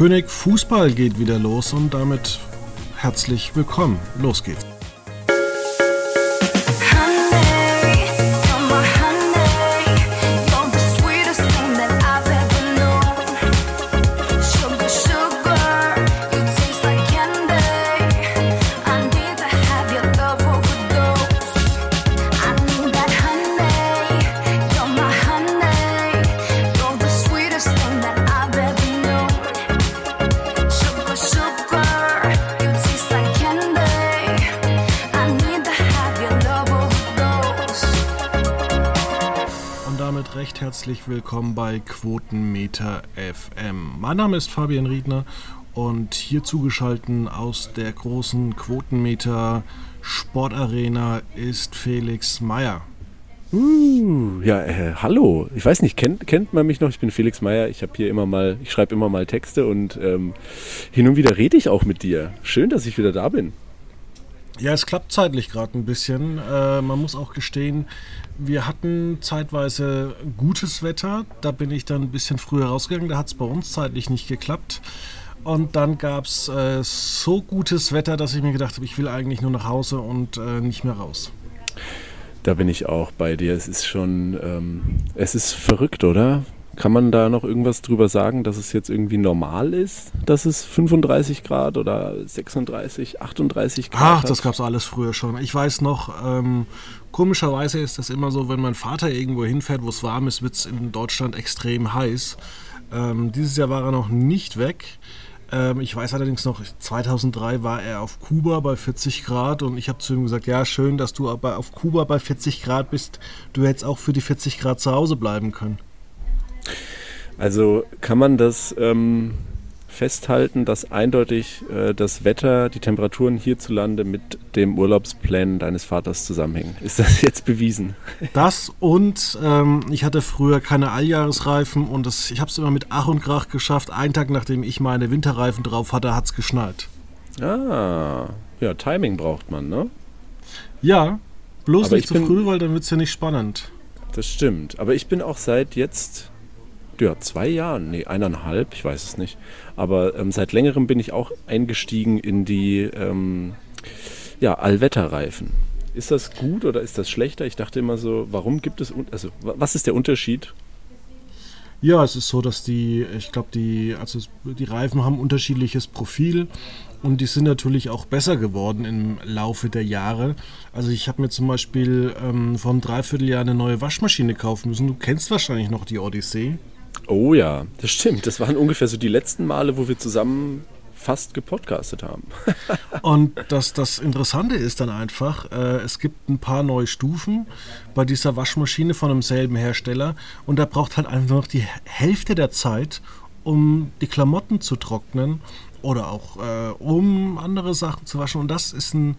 König Fußball geht wieder los und damit herzlich willkommen. Los geht's. Willkommen bei Quotenmeter FM. Mein Name ist Fabian Riedner und hier zugeschaltet aus der großen Quotenmeter Sportarena ist Felix Meyer. Uh, ja, äh, hallo. Ich weiß nicht, kennt, kennt man mich noch? Ich bin Felix Meyer. Ich habe hier immer mal, ich schreibe immer mal Texte und ähm, hin und wieder rede ich auch mit dir. Schön, dass ich wieder da bin. Ja, es klappt zeitlich gerade ein bisschen. Äh, man muss auch gestehen, wir hatten zeitweise gutes Wetter. Da bin ich dann ein bisschen früher rausgegangen. Da hat es bei uns zeitlich nicht geklappt. Und dann gab es äh, so gutes Wetter, dass ich mir gedacht habe, ich will eigentlich nur nach Hause und äh, nicht mehr raus. Da bin ich auch bei dir. Es ist schon, ähm, es ist verrückt, oder? Kann man da noch irgendwas drüber sagen, dass es jetzt irgendwie normal ist, dass es 35 Grad oder 36, 38 Grad Ach, das gab es alles früher schon. Ich weiß noch, ähm, komischerweise ist das immer so, wenn mein Vater irgendwo hinfährt, wo es warm ist, wird es in Deutschland extrem heiß. Ähm, dieses Jahr war er noch nicht weg. Ähm, ich weiß allerdings noch, 2003 war er auf Kuba bei 40 Grad und ich habe zu ihm gesagt, ja schön, dass du aber auf Kuba bei 40 Grad bist. Du hättest auch für die 40 Grad zu Hause bleiben können. Also kann man das ähm, festhalten, dass eindeutig äh, das Wetter, die Temperaturen hierzulande mit dem Urlaubsplan deines Vaters zusammenhängen. Ist das jetzt bewiesen? Das und ähm, ich hatte früher keine Alljahresreifen und das, ich habe es immer mit Ach und Krach geschafft. Einen Tag nachdem ich meine Winterreifen drauf hatte, hat es geschneit. Ah, ja, Timing braucht man, ne? Ja, bloß Aber nicht zu früh, weil dann wird es ja nicht spannend. Das stimmt. Aber ich bin auch seit jetzt ja, zwei Jahren, nee, eineinhalb, ich weiß es nicht. Aber ähm, seit längerem bin ich auch eingestiegen in die ähm, ja, Allwetterreifen. Ist das gut oder ist das schlechter? Ich dachte immer so, warum gibt es, also was ist der Unterschied? Ja, es ist so, dass die, ich glaube, die, also die Reifen haben unterschiedliches Profil und die sind natürlich auch besser geworden im Laufe der Jahre. Also ich habe mir zum Beispiel ähm, vor einem Dreivierteljahr eine neue Waschmaschine kaufen müssen. Du kennst wahrscheinlich noch die Odyssee. Oh ja, das stimmt. Das waren ungefähr so die letzten Male, wo wir zusammen fast gepodcastet haben. und das, das Interessante ist dann einfach, äh, es gibt ein paar neue Stufen bei dieser Waschmaschine von demselben Hersteller und da braucht halt einfach noch die Hälfte der Zeit, um die Klamotten zu trocknen oder auch äh, um andere Sachen zu waschen. Und das ist ein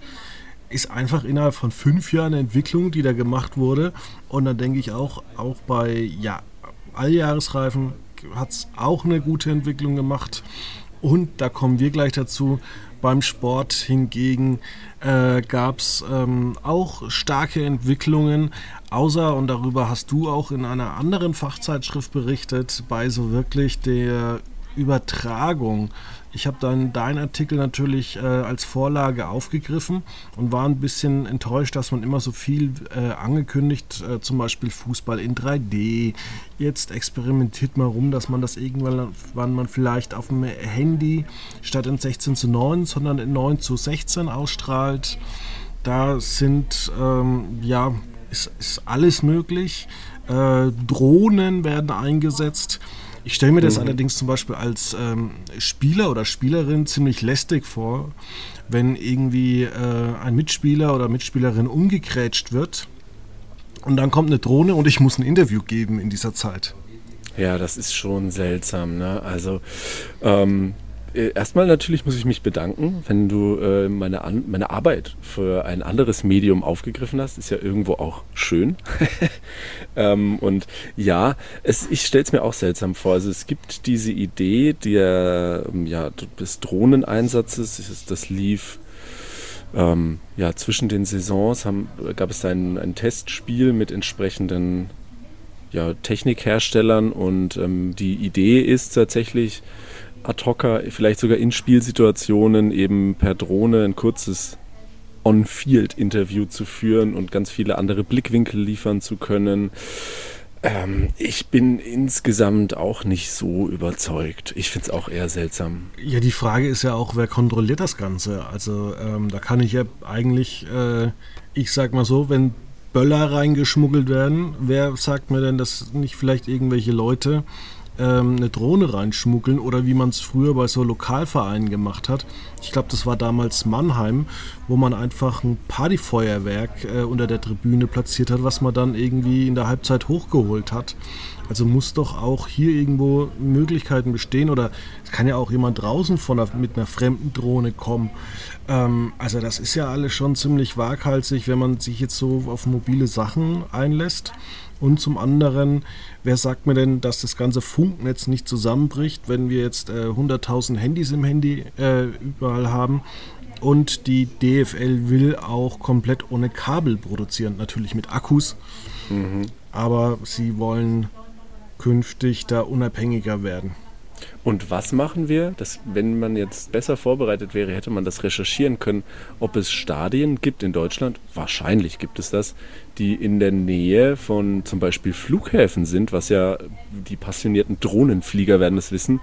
ist einfach innerhalb von fünf Jahren eine Entwicklung, die da gemacht wurde. Und dann denke ich auch, auch bei ja, Alljahresreifen hat es auch eine gute Entwicklung gemacht. Und da kommen wir gleich dazu. Beim Sport hingegen äh, gab es ähm, auch starke Entwicklungen, außer, und darüber hast du auch in einer anderen Fachzeitschrift berichtet, bei so wirklich der Übertragung ich habe dann deinen Artikel natürlich äh, als Vorlage aufgegriffen und war ein bisschen enttäuscht, dass man immer so viel äh, angekündigt, äh, zum Beispiel Fußball in 3D. Jetzt experimentiert man rum, dass man das irgendwann wann man vielleicht auf dem Handy statt in 16 zu 9, sondern in 9 zu 16 ausstrahlt. Da sind, ähm, ja, ist, ist alles möglich. Äh, Drohnen werden eingesetzt. Ich stelle mir das mhm. allerdings zum Beispiel als ähm, Spieler oder Spielerin ziemlich lästig vor, wenn irgendwie äh, ein Mitspieler oder Mitspielerin umgekrätscht wird und dann kommt eine Drohne und ich muss ein Interview geben in dieser Zeit. Ja, das ist schon seltsam. Ne? Also ähm, äh, erstmal natürlich muss ich mich bedanken, wenn du äh, meine, An meine Arbeit für ein anderes Medium aufgegriffen hast. Ist ja irgendwo auch schön. ähm, und ja, es, ich stelle es mir auch seltsam vor. Also es gibt diese Idee der, ähm, ja, des Drohneneinsatzes. Das lief ähm, ja, zwischen den Saisons haben, gab es ein, ein Testspiel mit entsprechenden ja, Technikherstellern und ähm, die Idee ist tatsächlich, ad hoc, vielleicht sogar in Spielsituationen eben per Drohne ein kurzes On-Field-Interview zu führen und ganz viele andere Blickwinkel liefern zu können. Ähm, ich bin insgesamt auch nicht so überzeugt. Ich finde es auch eher seltsam. Ja, die Frage ist ja auch, wer kontrolliert das Ganze? Also ähm, da kann ich ja eigentlich, äh, ich sag mal so, wenn Böller reingeschmuggelt werden, wer sagt mir denn, dass nicht vielleicht irgendwelche Leute ähm, eine Drohne reinschmuggeln oder wie man es früher bei so Lokalvereinen gemacht hat. Ich glaube, das war damals Mannheim, wo man einfach ein Partyfeuerwerk äh, unter der Tribüne platziert hat, was man dann irgendwie in der Halbzeit hochgeholt hat. Also muss doch auch hier irgendwo Möglichkeiten bestehen oder es kann ja auch jemand draußen von einer, mit einer fremden Drohne kommen. Ähm, also das ist ja alles schon ziemlich waghalsig, wenn man sich jetzt so auf mobile Sachen einlässt. Und zum anderen, wer sagt mir denn, dass das ganze Funknetz nicht zusammenbricht, wenn wir jetzt äh, 100.000 Handys im Handy äh, überall haben? Und die DFL will auch komplett ohne Kabel produzieren, natürlich mit Akkus. Mhm. Aber sie wollen künftig da unabhängiger werden. Und was machen wir? Das, wenn man jetzt besser vorbereitet wäre, hätte man das recherchieren können, ob es Stadien gibt in Deutschland. Wahrscheinlich gibt es das, die in der Nähe von zum Beispiel Flughäfen sind, was ja die passionierten Drohnenflieger werden es wissen,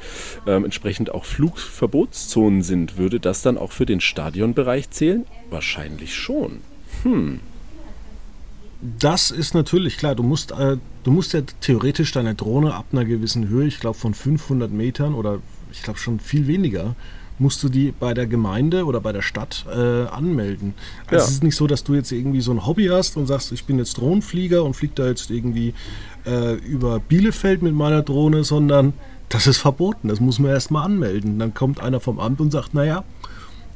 ähm, entsprechend auch Flugverbotszonen sind. Würde das dann auch für den Stadionbereich zählen? Wahrscheinlich schon. Hm. Das ist natürlich klar. Du musst, äh, du musst ja theoretisch deine Drohne ab einer gewissen Höhe, ich glaube von 500 Metern oder ich glaube schon viel weniger, musst du die bei der Gemeinde oder bei der Stadt äh, anmelden. Also ja. es ist nicht so, dass du jetzt irgendwie so ein Hobby hast und sagst, ich bin jetzt Drohnenflieger und fliege da jetzt irgendwie äh, über Bielefeld mit meiner Drohne, sondern das ist verboten. Das muss man erstmal anmelden. Dann kommt einer vom Amt und sagt, naja,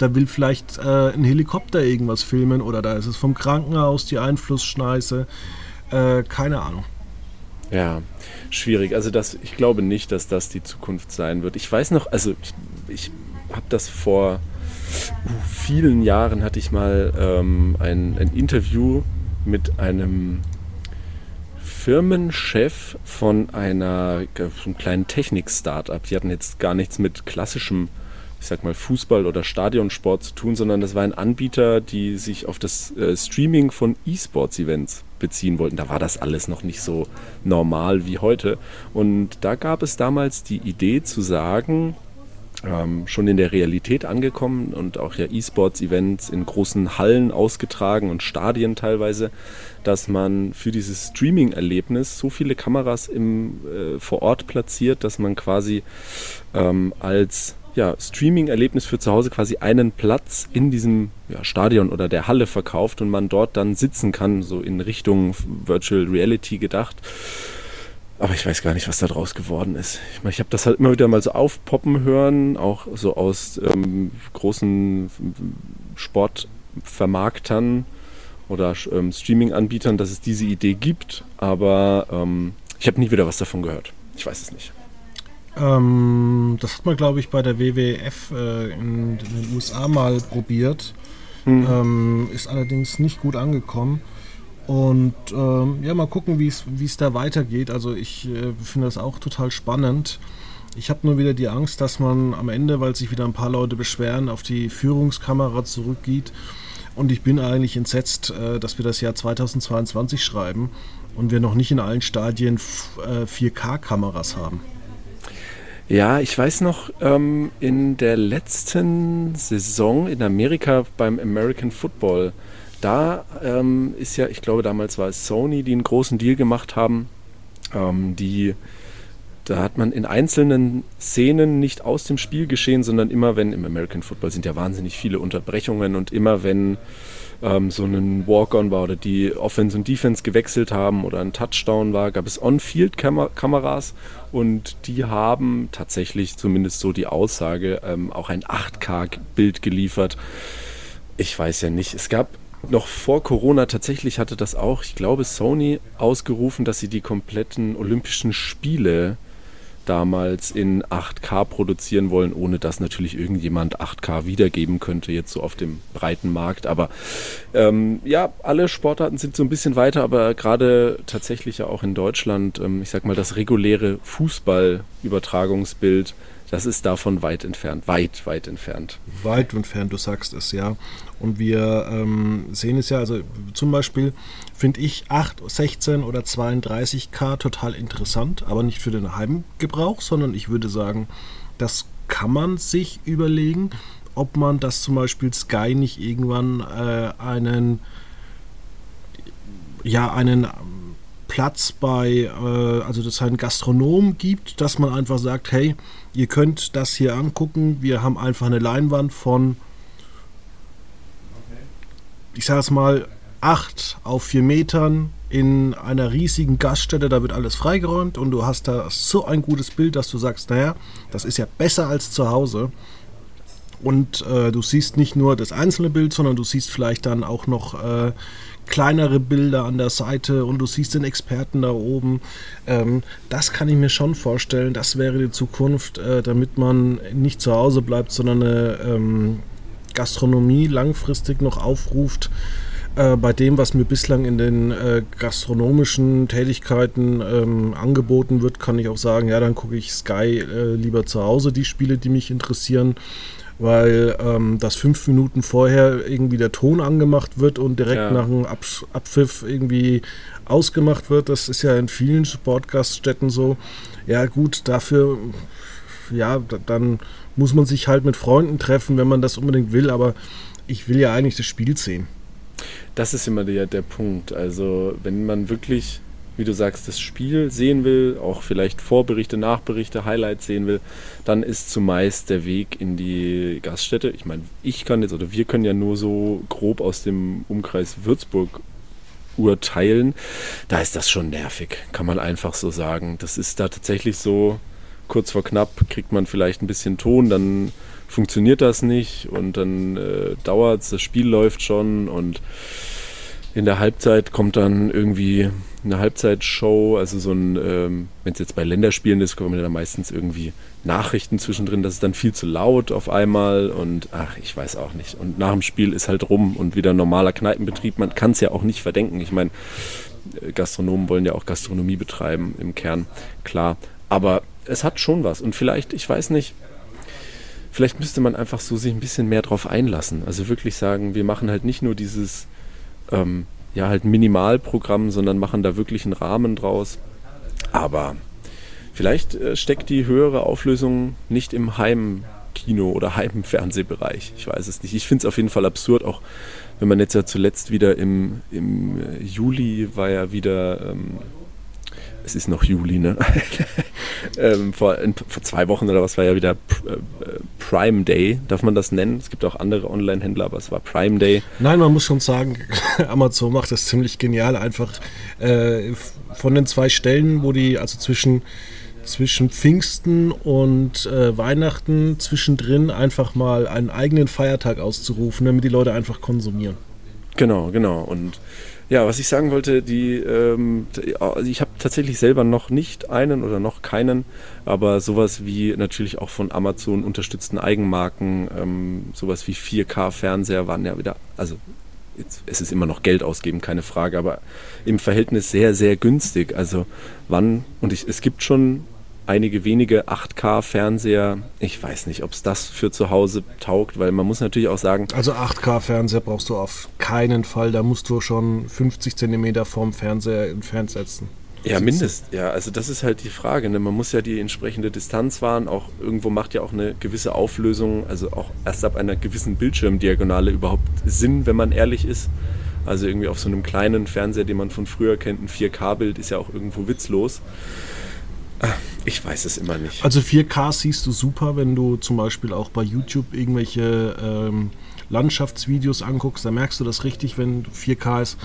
da will vielleicht äh, ein Helikopter irgendwas filmen oder da ist es vom Krankenhaus die Einflussschneise. Äh, keine Ahnung. Ja, schwierig. Also das, ich glaube nicht, dass das die Zukunft sein wird. Ich weiß noch, also ich, ich habe das vor uh, vielen Jahren hatte ich mal ähm, ein, ein Interview mit einem Firmenchef von einer einem kleinen Technik-Startup. Die hatten jetzt gar nichts mit klassischem ich sag mal, Fußball oder Stadionsport zu tun, sondern das war ein Anbieter, die sich auf das äh, Streaming von E-Sports-Events beziehen wollten. Da war das alles noch nicht so normal wie heute. Und da gab es damals die Idee zu sagen, ähm, schon in der Realität angekommen und auch ja E-Sports-Events in großen Hallen ausgetragen und Stadien teilweise, dass man für dieses Streaming-Erlebnis so viele Kameras im, äh, vor Ort platziert, dass man quasi ähm, als ja, Streaming-Erlebnis für zu Hause quasi einen Platz in diesem ja, Stadion oder der Halle verkauft und man dort dann sitzen kann, so in Richtung Virtual Reality gedacht. Aber ich weiß gar nicht, was da draus geworden ist. Ich, mein, ich habe das halt immer wieder mal so aufpoppen hören, auch so aus ähm, großen Sportvermarktern oder ähm, Streaming-Anbietern, dass es diese Idee gibt. Aber ähm, ich habe nie wieder was davon gehört. Ich weiß es nicht. Ähm, das hat man, glaube ich, bei der WWF äh, in, in, den USA mal probiert. Mhm. Ähm, ist allerdings nicht gut angekommen. Und ähm, ja, mal gucken, wie es da weitergeht. Also ich äh, finde das auch total spannend. Ich habe nur wieder die Angst, dass man am Ende, weil sich wieder ein paar Leute beschweren, auf die Führungskamera zurückgeht. Und ich bin eigentlich entsetzt, äh, dass wir das Jahr 2022 schreiben und wir noch nicht in allen Stadien 4K-Kameras äh, haben. Ja, ich weiß noch, ähm, in der letzten Saison in Amerika beim American Football, da ähm, ist ja, ich glaube damals war es Sony, die einen großen Deal gemacht haben, ähm, die da hat man in einzelnen Szenen nicht aus dem Spiel geschehen, sondern immer wenn im American Football sind ja wahnsinnig viele Unterbrechungen und immer wenn ähm, so ein Walk-on war oder die Offense und Defense gewechselt haben oder ein Touchdown war, gab es On-Field-Kameras und die haben tatsächlich zumindest so die Aussage ähm, auch ein 8K-Bild geliefert. Ich weiß ja nicht. Es gab noch vor Corona tatsächlich hatte das auch, ich glaube, Sony ausgerufen, dass sie die kompletten Olympischen Spiele damals in 8K produzieren wollen, ohne dass natürlich irgendjemand 8K wiedergeben könnte, jetzt so auf dem breiten Markt. Aber ähm, ja, alle Sportarten sind so ein bisschen weiter, aber gerade tatsächlich ja auch in Deutschland, ähm, ich sag mal, das reguläre Fußballübertragungsbild, das ist davon weit entfernt, weit, weit entfernt. Weit entfernt, du sagst es ja. Und wir ähm, sehen es ja, also zum Beispiel finde ich 8, 16 oder 32K total interessant, aber nicht für den Heimgebrauch, sondern ich würde sagen, das kann man sich überlegen, ob man das zum Beispiel Sky nicht irgendwann äh, einen ja einen Platz bei, äh, also dass es einen Gastronom gibt, dass man einfach sagt, hey, ihr könnt das hier angucken, wir haben einfach eine Leinwand von, ich sage es mal, 8 auf 4 Metern in einer riesigen Gaststätte, da wird alles freigeräumt und du hast da so ein gutes Bild, dass du sagst, naja, das ist ja besser als zu Hause. Und äh, du siehst nicht nur das einzelne Bild, sondern du siehst vielleicht dann auch noch äh, kleinere Bilder an der Seite und du siehst den Experten da oben. Ähm, das kann ich mir schon vorstellen. Das wäre die Zukunft, äh, damit man nicht zu Hause bleibt, sondern eine ähm, Gastronomie langfristig noch aufruft. Äh, bei dem, was mir bislang in den äh, gastronomischen Tätigkeiten ähm, angeboten wird, kann ich auch sagen, ja, dann gucke ich Sky äh, lieber zu Hause, die Spiele, die mich interessieren weil ähm, das fünf Minuten vorher irgendwie der Ton angemacht wird und direkt ja. nach einem Ab Abpfiff irgendwie ausgemacht wird. Das ist ja in vielen Sportgaststätten so. Ja gut, dafür, ja, dann muss man sich halt mit Freunden treffen, wenn man das unbedingt will, aber ich will ja eigentlich das Spiel sehen. Das ist immer der, der Punkt. Also wenn man wirklich wie du sagst, das Spiel sehen will, auch vielleicht Vorberichte, Nachberichte, Highlights sehen will, dann ist zumeist der Weg in die Gaststätte. Ich meine, ich kann jetzt oder wir können ja nur so grob aus dem Umkreis Würzburg urteilen. Da ist das schon nervig, kann man einfach so sagen. Das ist da tatsächlich so, kurz vor knapp kriegt man vielleicht ein bisschen Ton, dann funktioniert das nicht und dann äh, dauert es, das Spiel läuft schon und in der Halbzeit kommt dann irgendwie eine Halbzeitshow, also so ein, ähm, wenn es jetzt bei Länderspielen ist, kommen dann meistens irgendwie Nachrichten zwischendrin, das ist dann viel zu laut auf einmal und ach, ich weiß auch nicht. Und nach dem Spiel ist halt rum und wieder normaler Kneipenbetrieb. Man kann es ja auch nicht verdenken. Ich meine, äh, Gastronomen wollen ja auch Gastronomie betreiben im Kern, klar. Aber es hat schon was und vielleicht, ich weiß nicht, vielleicht müsste man einfach so sich ein bisschen mehr drauf einlassen. Also wirklich sagen, wir machen halt nicht nur dieses ähm, ja halt Minimalprogramm, sondern machen da wirklich einen Rahmen draus. Aber vielleicht äh, steckt die höhere Auflösung nicht im Heimkino oder Heimfernsehbereich. Ich weiß es nicht. Ich finde es auf jeden Fall absurd, auch wenn man jetzt ja zuletzt wieder im, im äh, Juli war ja wieder ähm, es ist noch Juli, ne? ähm, vor, vor, zwei Wochen oder was war ja wieder äh, Prime Day, darf man das nennen? Es gibt auch andere Online-Händler, aber es war Prime Day. Nein, man muss schon sagen, Amazon macht das ziemlich genial. Einfach äh, von den zwei Stellen, wo die, also zwischen, zwischen Pfingsten und äh, Weihnachten zwischendrin einfach mal einen eigenen Feiertag auszurufen, damit die Leute einfach konsumieren. Genau, genau. Und ja, was ich sagen wollte, die, ähm, ich habe tatsächlich selber noch nicht einen oder noch keinen, aber sowas wie natürlich auch von Amazon unterstützten Eigenmarken, ähm, sowas wie 4K-Fernseher waren ja wieder, also jetzt, es ist immer noch Geld ausgeben, keine Frage, aber im Verhältnis sehr, sehr günstig. Also wann, und ich, es gibt schon einige wenige 8K-Fernseher. Ich weiß nicht, ob es das für zu Hause taugt, weil man muss natürlich auch sagen. Also 8K-Fernseher brauchst du auf keinen Fall. Da musst du schon 50 cm vom Fernseher entfernt setzen. Ja, mindest. Ja, also das ist halt die Frage. Ne? Man muss ja die entsprechende Distanz wahren. Auch irgendwo macht ja auch eine gewisse Auflösung, also auch erst ab einer gewissen Bildschirmdiagonale überhaupt Sinn, wenn man ehrlich ist. Also irgendwie auf so einem kleinen Fernseher, den man von früher kennt, ein 4K-Bild ist ja auch irgendwo witzlos. Ich weiß es immer nicht. Also 4K siehst du super, wenn du zum Beispiel auch bei YouTube irgendwelche ähm, Landschaftsvideos anguckst. Da merkst du das richtig, wenn 4K ist.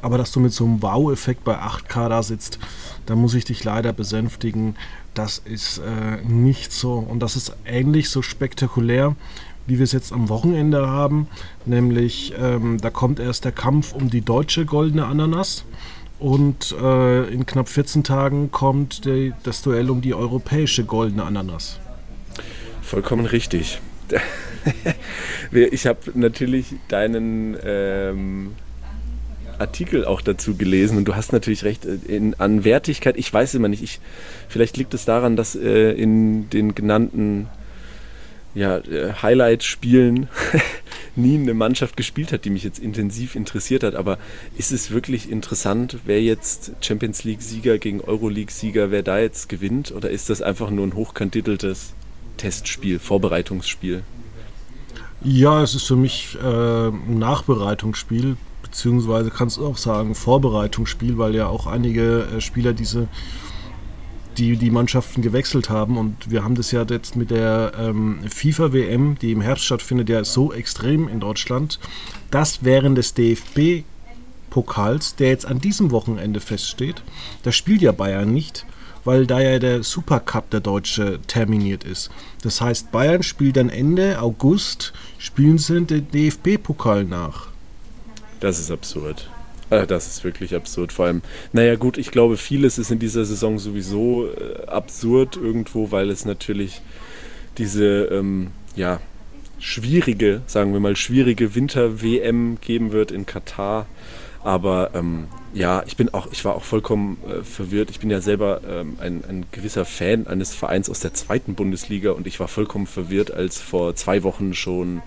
Aber dass du mit so einem Wow-Effekt bei 8K da sitzt, da muss ich dich leider besänftigen. Das ist äh, nicht so. Und das ist ähnlich so spektakulär, wie wir es jetzt am Wochenende haben. Nämlich, ähm, da kommt erst der Kampf um die deutsche goldene Ananas. Und äh, in knapp 14 Tagen kommt die, das Duell um die europäische goldene Ananas. Vollkommen richtig. ich habe natürlich deinen, ähm, Artikel auch dazu gelesen und du hast natürlich recht, äh, in, an Wertigkeit, ich weiß immer nicht, ich, vielleicht liegt es daran, dass äh, in den genannten ja, äh, Highlight-Spielen nie eine Mannschaft gespielt hat, die mich jetzt intensiv interessiert hat. Aber ist es wirklich interessant, wer jetzt Champions League-Sieger gegen Euroleague-Sieger, wer da jetzt gewinnt? Oder ist das einfach nur ein hochkandideltes Testspiel, Vorbereitungsspiel? Ja, es ist für mich äh, ein Nachbereitungsspiel, beziehungsweise kannst du auch sagen Vorbereitungsspiel, weil ja auch einige äh, Spieler diese die die Mannschaften gewechselt haben. Und wir haben das ja jetzt mit der ähm, FIFA-WM, die im Herbst stattfindet, ja so extrem in Deutschland, dass während des DFB-Pokals, der jetzt an diesem Wochenende feststeht, da spielt ja Bayern nicht, weil da ja der Supercup der Deutsche terminiert ist. Das heißt, Bayern spielt dann Ende August, spielen sie den DFB-Pokal nach. Das ist absurd. Äh, das ist wirklich absurd. Vor allem, naja gut, ich glaube, vieles ist in dieser Saison sowieso äh, absurd irgendwo, weil es natürlich diese, ähm, ja, schwierige, sagen wir mal, schwierige Winter-WM geben wird in Katar. Aber ähm, ja, ich bin auch, ich war auch vollkommen äh, verwirrt. Ich bin ja selber ähm, ein, ein, gewisser Fan eines Vereins aus der zweiten Bundesliga und ich war vollkommen verwirrt, als vor zwei Wochen schon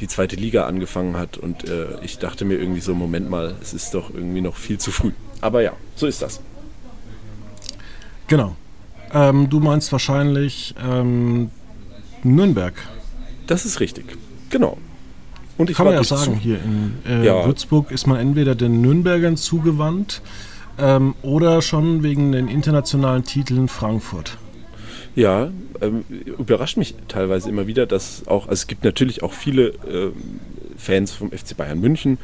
die zweite Liga angefangen hat. Und äh, ich dachte mir irgendwie so, Moment mal, es ist doch irgendwie noch viel zu früh. Aber ja, so ist das. Genau. Ähm, du meinst wahrscheinlich ähm, Nürnberg. Das ist richtig. Genau. Und ich Kann man ja sagen, zu. hier in äh, ja. Würzburg ist man entweder den Nürnbergern zugewandt ähm, oder schon wegen den internationalen Titeln Frankfurt. Ja, ähm, überrascht mich teilweise immer wieder, dass auch, also es gibt natürlich auch viele äh, Fans vom FC Bayern München,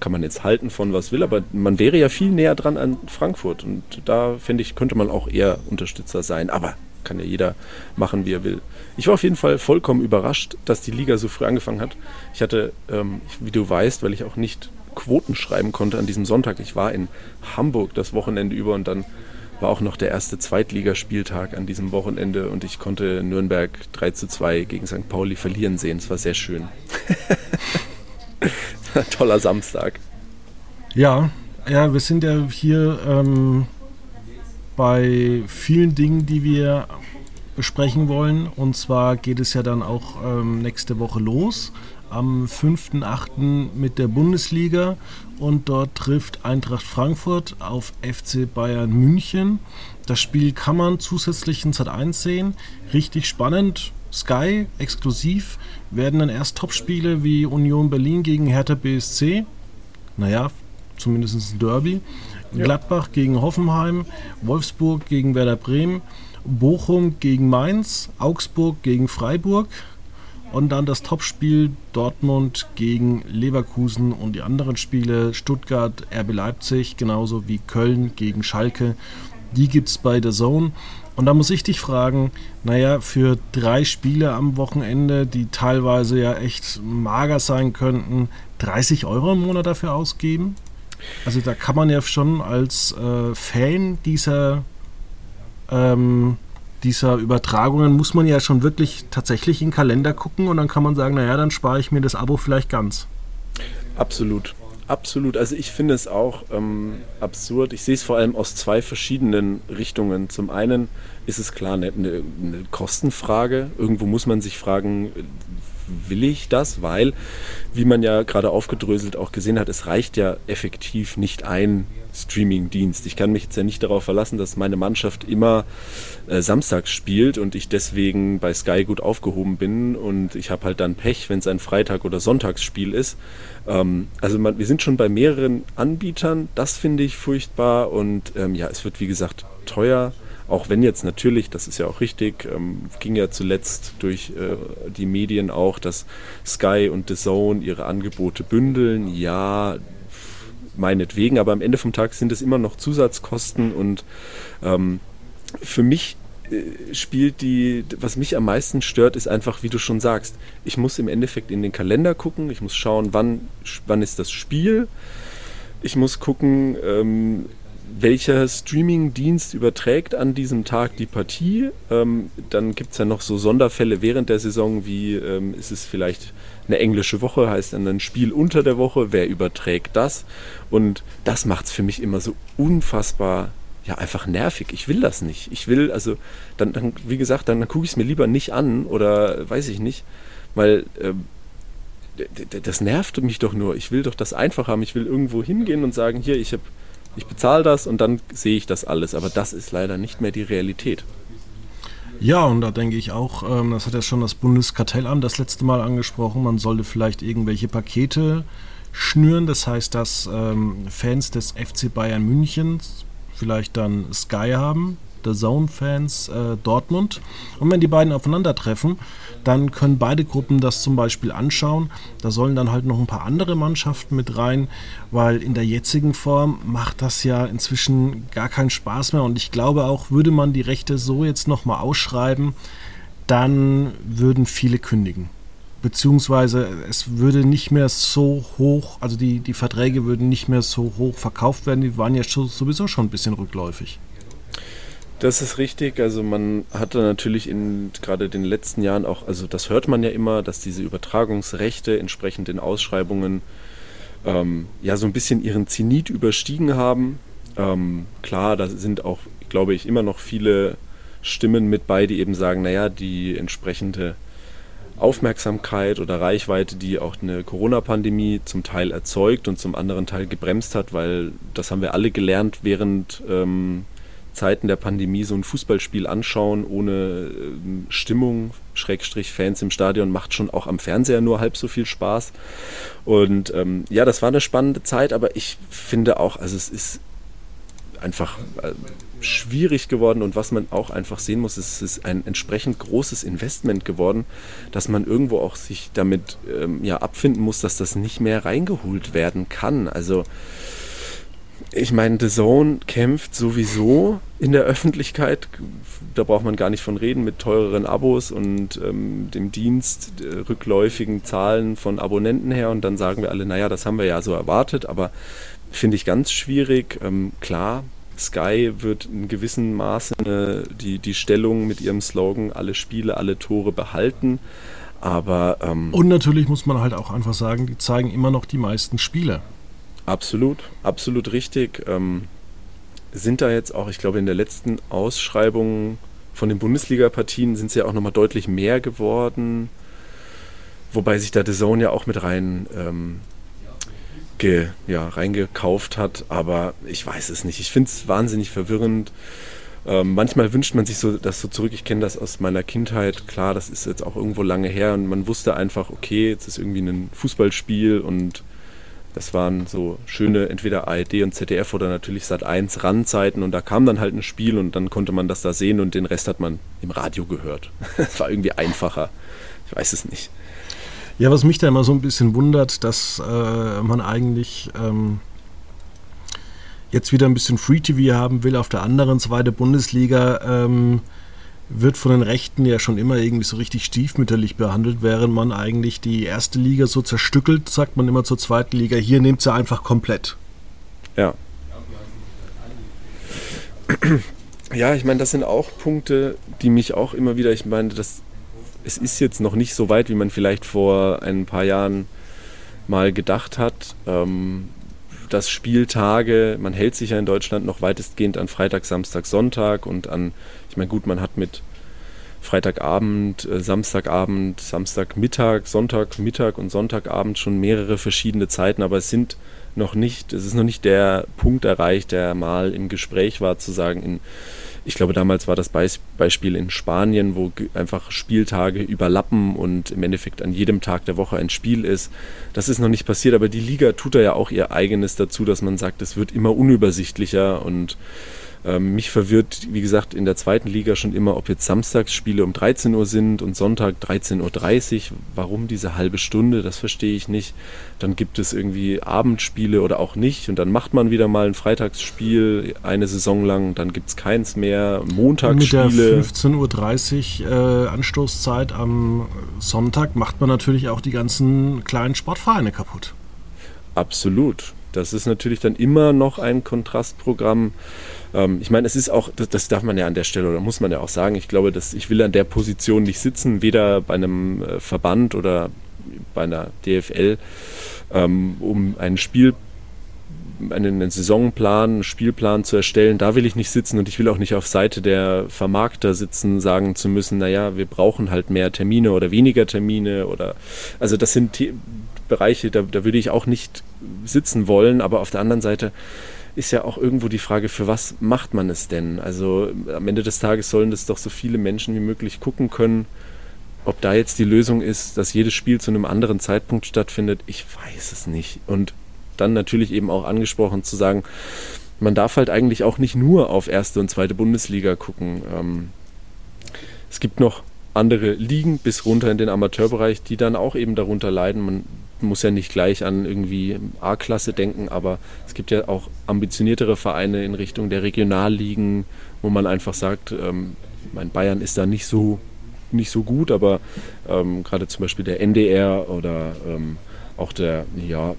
kann man jetzt halten von was will, aber man wäre ja viel näher dran an Frankfurt und da finde ich, könnte man auch eher Unterstützer sein, aber kann ja jeder machen, wie er will. Ich war auf jeden Fall vollkommen überrascht, dass die Liga so früh angefangen hat. Ich hatte, ähm, wie du weißt, weil ich auch nicht Quoten schreiben konnte an diesem Sonntag, ich war in Hamburg das Wochenende über und dann war auch noch der erste Zweitligaspieltag an diesem Wochenende und ich konnte Nürnberg 3 zu 2 gegen St. Pauli verlieren sehen. Es war sehr schön. Toller Samstag. Ja, ja, wir sind ja hier ähm, bei vielen Dingen, die wir besprechen wollen. Und zwar geht es ja dann auch ähm, nächste Woche los am 5.8. mit der Bundesliga und dort trifft Eintracht Frankfurt auf FC Bayern München. Das Spiel kann man zusätzlich in Sat 1 sehen. Richtig spannend. Sky exklusiv werden dann erst Topspiele wie Union Berlin gegen Hertha BSC. Naja, zumindest ein Derby. Ja. Gladbach gegen Hoffenheim, Wolfsburg gegen Werder Bremen, Bochum gegen Mainz, Augsburg gegen Freiburg, und dann das Topspiel Dortmund gegen Leverkusen und die anderen Spiele Stuttgart, RB Leipzig, genauso wie Köln gegen Schalke. Die gibt es bei der Zone. Und da muss ich dich fragen, naja, für drei Spiele am Wochenende, die teilweise ja echt mager sein könnten, 30 Euro im Monat dafür ausgeben? Also da kann man ja schon als äh, Fan dieser ähm, dieser Übertragungen muss man ja schon wirklich tatsächlich in den Kalender gucken und dann kann man sagen, naja, dann spare ich mir das Abo vielleicht ganz. Absolut. Absolut. Also ich finde es auch ähm, absurd. Ich sehe es vor allem aus zwei verschiedenen Richtungen. Zum einen ist es klar eine, eine, eine Kostenfrage. Irgendwo muss man sich fragen, will ich das? Weil, wie man ja gerade aufgedröselt auch gesehen hat, es reicht ja effektiv nicht ein Streaming-Dienst. Ich kann mich jetzt ja nicht darauf verlassen, dass meine Mannschaft immer äh, samstags spielt und ich deswegen bei Sky gut aufgehoben bin und ich habe halt dann Pech, wenn es ein Freitag- oder Sonntagsspiel ist. Ähm, also man, wir sind schon bei mehreren Anbietern, das finde ich furchtbar und ähm, ja, es wird wie gesagt teuer. Auch wenn jetzt natürlich, das ist ja auch richtig, ähm, ging ja zuletzt durch äh, die Medien auch, dass Sky und The Zone ihre Angebote bündeln. Ja, meinetwegen, aber am Ende vom Tag sind es immer noch Zusatzkosten und ähm, für mich äh, spielt die, was mich am meisten stört, ist einfach, wie du schon sagst, ich muss im Endeffekt in den Kalender gucken, ich muss schauen, wann, wann ist das Spiel, ich muss gucken, ähm, welcher Streaming-Dienst überträgt an diesem Tag die Partie. Ähm, dann gibt es ja noch so Sonderfälle während der Saison, wie ähm, ist es vielleicht eine englische Woche, heißt dann ein Spiel unter der Woche, wer überträgt das? Und das macht es für mich immer so unfassbar, ja, einfach nervig. Ich will das nicht. Ich will, also, dann, dann wie gesagt, dann, dann gucke ich es mir lieber nicht an oder weiß ich nicht, weil. Ähm, das nervt mich doch nur. Ich will doch das einfach haben. Ich will irgendwo hingehen und sagen, hier, ich habe ich bezahle das und dann sehe ich das alles. Aber das ist leider nicht mehr die Realität. Ja, und da denke ich auch, ähm, das hat ja schon das Bundeskartellamt das letzte Mal angesprochen, man sollte vielleicht irgendwelche Pakete schnüren. Das heißt, dass ähm, Fans des FC Bayern München vielleicht dann Sky haben, The Zone-Fans äh, Dortmund. Und wenn die beiden aufeinandertreffen, dann können beide Gruppen das zum Beispiel anschauen. Da sollen dann halt noch ein paar andere Mannschaften mit rein, weil in der jetzigen Form macht das ja inzwischen gar keinen Spaß mehr. Und ich glaube auch, würde man die Rechte so jetzt nochmal ausschreiben, dann würden viele kündigen. Beziehungsweise es würde nicht mehr so hoch, also die, die Verträge würden nicht mehr so hoch verkauft werden, die waren ja sowieso schon ein bisschen rückläufig. Das ist richtig. Also man hatte natürlich in gerade den letzten Jahren auch, also das hört man ja immer, dass diese Übertragungsrechte entsprechend den Ausschreibungen ähm, ja so ein bisschen ihren Zenit überstiegen haben. Ähm, klar, da sind auch, glaube ich, immer noch viele Stimmen mit bei, die eben sagen, naja, die entsprechende Aufmerksamkeit oder Reichweite, die auch eine Corona-Pandemie zum Teil erzeugt und zum anderen Teil gebremst hat, weil das haben wir alle gelernt während ähm, Zeiten der Pandemie so ein Fußballspiel anschauen ohne ähm, Stimmung, Schrägstrich Fans im Stadion, macht schon auch am Fernseher nur halb so viel Spaß. Und ähm, ja, das war eine spannende Zeit, aber ich finde auch, also es ist einfach äh, schwierig geworden und was man auch einfach sehen muss, es ist ein entsprechend großes Investment geworden, dass man irgendwo auch sich damit ähm, ja abfinden muss, dass das nicht mehr reingeholt werden kann. Also ich meine, The Zone kämpft sowieso in der Öffentlichkeit. Da braucht man gar nicht von reden mit teureren Abos und ähm, dem Dienst äh, rückläufigen Zahlen von Abonnenten her. Und dann sagen wir alle, naja, das haben wir ja so erwartet, aber finde ich ganz schwierig. Ähm, klar, Sky wird in gewissem Maße eine, die, die Stellung mit ihrem Slogan, alle Spiele, alle Tore behalten. Aber, ähm, und natürlich muss man halt auch einfach sagen, die zeigen immer noch die meisten Spiele. Absolut, absolut richtig. Ähm, sind da jetzt auch, ich glaube, in der letzten Ausschreibung von den Bundesliga-Partien sind es ja auch nochmal deutlich mehr geworden. Wobei sich da The Zone ja auch mit rein ähm, ge, ja, reingekauft hat. Aber ich weiß es nicht. Ich finde es wahnsinnig verwirrend. Ähm, manchmal wünscht man sich so das so zurück. Ich kenne das aus meiner Kindheit. Klar, das ist jetzt auch irgendwo lange her und man wusste einfach, okay, jetzt ist irgendwie ein Fußballspiel und das waren so schöne, entweder ARD und ZDF oder natürlich Sat 1 Randzeiten und da kam dann halt ein Spiel und dann konnte man das da sehen und den Rest hat man im Radio gehört. Das war irgendwie einfacher. Ich weiß es nicht. Ja, was mich da immer so ein bisschen wundert, dass äh, man eigentlich ähm, jetzt wieder ein bisschen Free TV haben will auf der anderen zweite Bundesliga. Ähm, wird von den Rechten ja schon immer irgendwie so richtig stiefmütterlich behandelt, während man eigentlich die erste Liga so zerstückelt, sagt man immer zur zweiten Liga. Hier nehmt sie einfach komplett. Ja. Ja, ich meine, das sind auch Punkte, die mich auch immer wieder, ich meine, das, es ist jetzt noch nicht so weit, wie man vielleicht vor ein paar Jahren mal gedacht hat. Ähm, dass Spieltage, man hält sich ja in Deutschland noch weitestgehend an Freitag, Samstag, Sonntag und an ich meine, gut, man hat mit Freitagabend, äh, Samstagabend, Samstagmittag, Sonntagmittag und Sonntagabend schon mehrere verschiedene Zeiten, aber es sind noch nicht, es ist noch nicht der Punkt erreicht, der mal im Gespräch war, zu sagen, in, ich glaube, damals war das Beispiel in Spanien, wo einfach Spieltage überlappen und im Endeffekt an jedem Tag der Woche ein Spiel ist. Das ist noch nicht passiert, aber die Liga tut da ja auch ihr eigenes dazu, dass man sagt, es wird immer unübersichtlicher und ähm, mich verwirrt, wie gesagt, in der zweiten Liga schon immer, ob jetzt Samstagsspiele um 13 Uhr sind und Sonntag 13.30 Uhr. Warum diese halbe Stunde, das verstehe ich nicht. Dann gibt es irgendwie Abendspiele oder auch nicht und dann macht man wieder mal ein Freitagsspiel eine Saison lang, dann gibt es keins mehr. Montagsspiele. Mit der 15.30 Uhr äh, Anstoßzeit am Sonntag macht man natürlich auch die ganzen kleinen Sportvereine kaputt. Absolut, Das ist natürlich dann immer noch ein Kontrastprogramm. Ähm, ich meine, es ist auch, das, das, darf man ja an der Stelle oder muss man ja auch sagen, ich glaube, dass ich will an der Position nicht sitzen, weder bei einem äh, Verband oder bei einer DFL, ähm, um ein Spiel einen, einen Saisonplan, einen Spielplan zu erstellen, da will ich nicht sitzen und ich will auch nicht auf Seite der Vermarkter sitzen, sagen zu müssen, naja, wir brauchen halt mehr Termine oder weniger Termine oder also das sind Bereiche, da, da würde ich auch nicht sitzen wollen, aber auf der anderen Seite ist ja auch irgendwo die Frage, für was macht man es denn? Also am Ende des Tages sollen das doch so viele Menschen wie möglich gucken können. Ob da jetzt die Lösung ist, dass jedes Spiel zu einem anderen Zeitpunkt stattfindet, ich weiß es nicht. Und dann natürlich eben auch angesprochen zu sagen, man darf halt eigentlich auch nicht nur auf erste und zweite Bundesliga gucken. Ähm, es gibt noch andere Ligen bis runter in den Amateurbereich, die dann auch eben darunter leiden. Man muss ja nicht gleich an irgendwie A-Klasse denken, aber es gibt ja auch ambitioniertere Vereine in Richtung der Regionalligen, wo man einfach sagt, ähm, mein Bayern ist da nicht so nicht so gut, aber ähm, gerade zum Beispiel der NDR oder ähm, auch der, ja,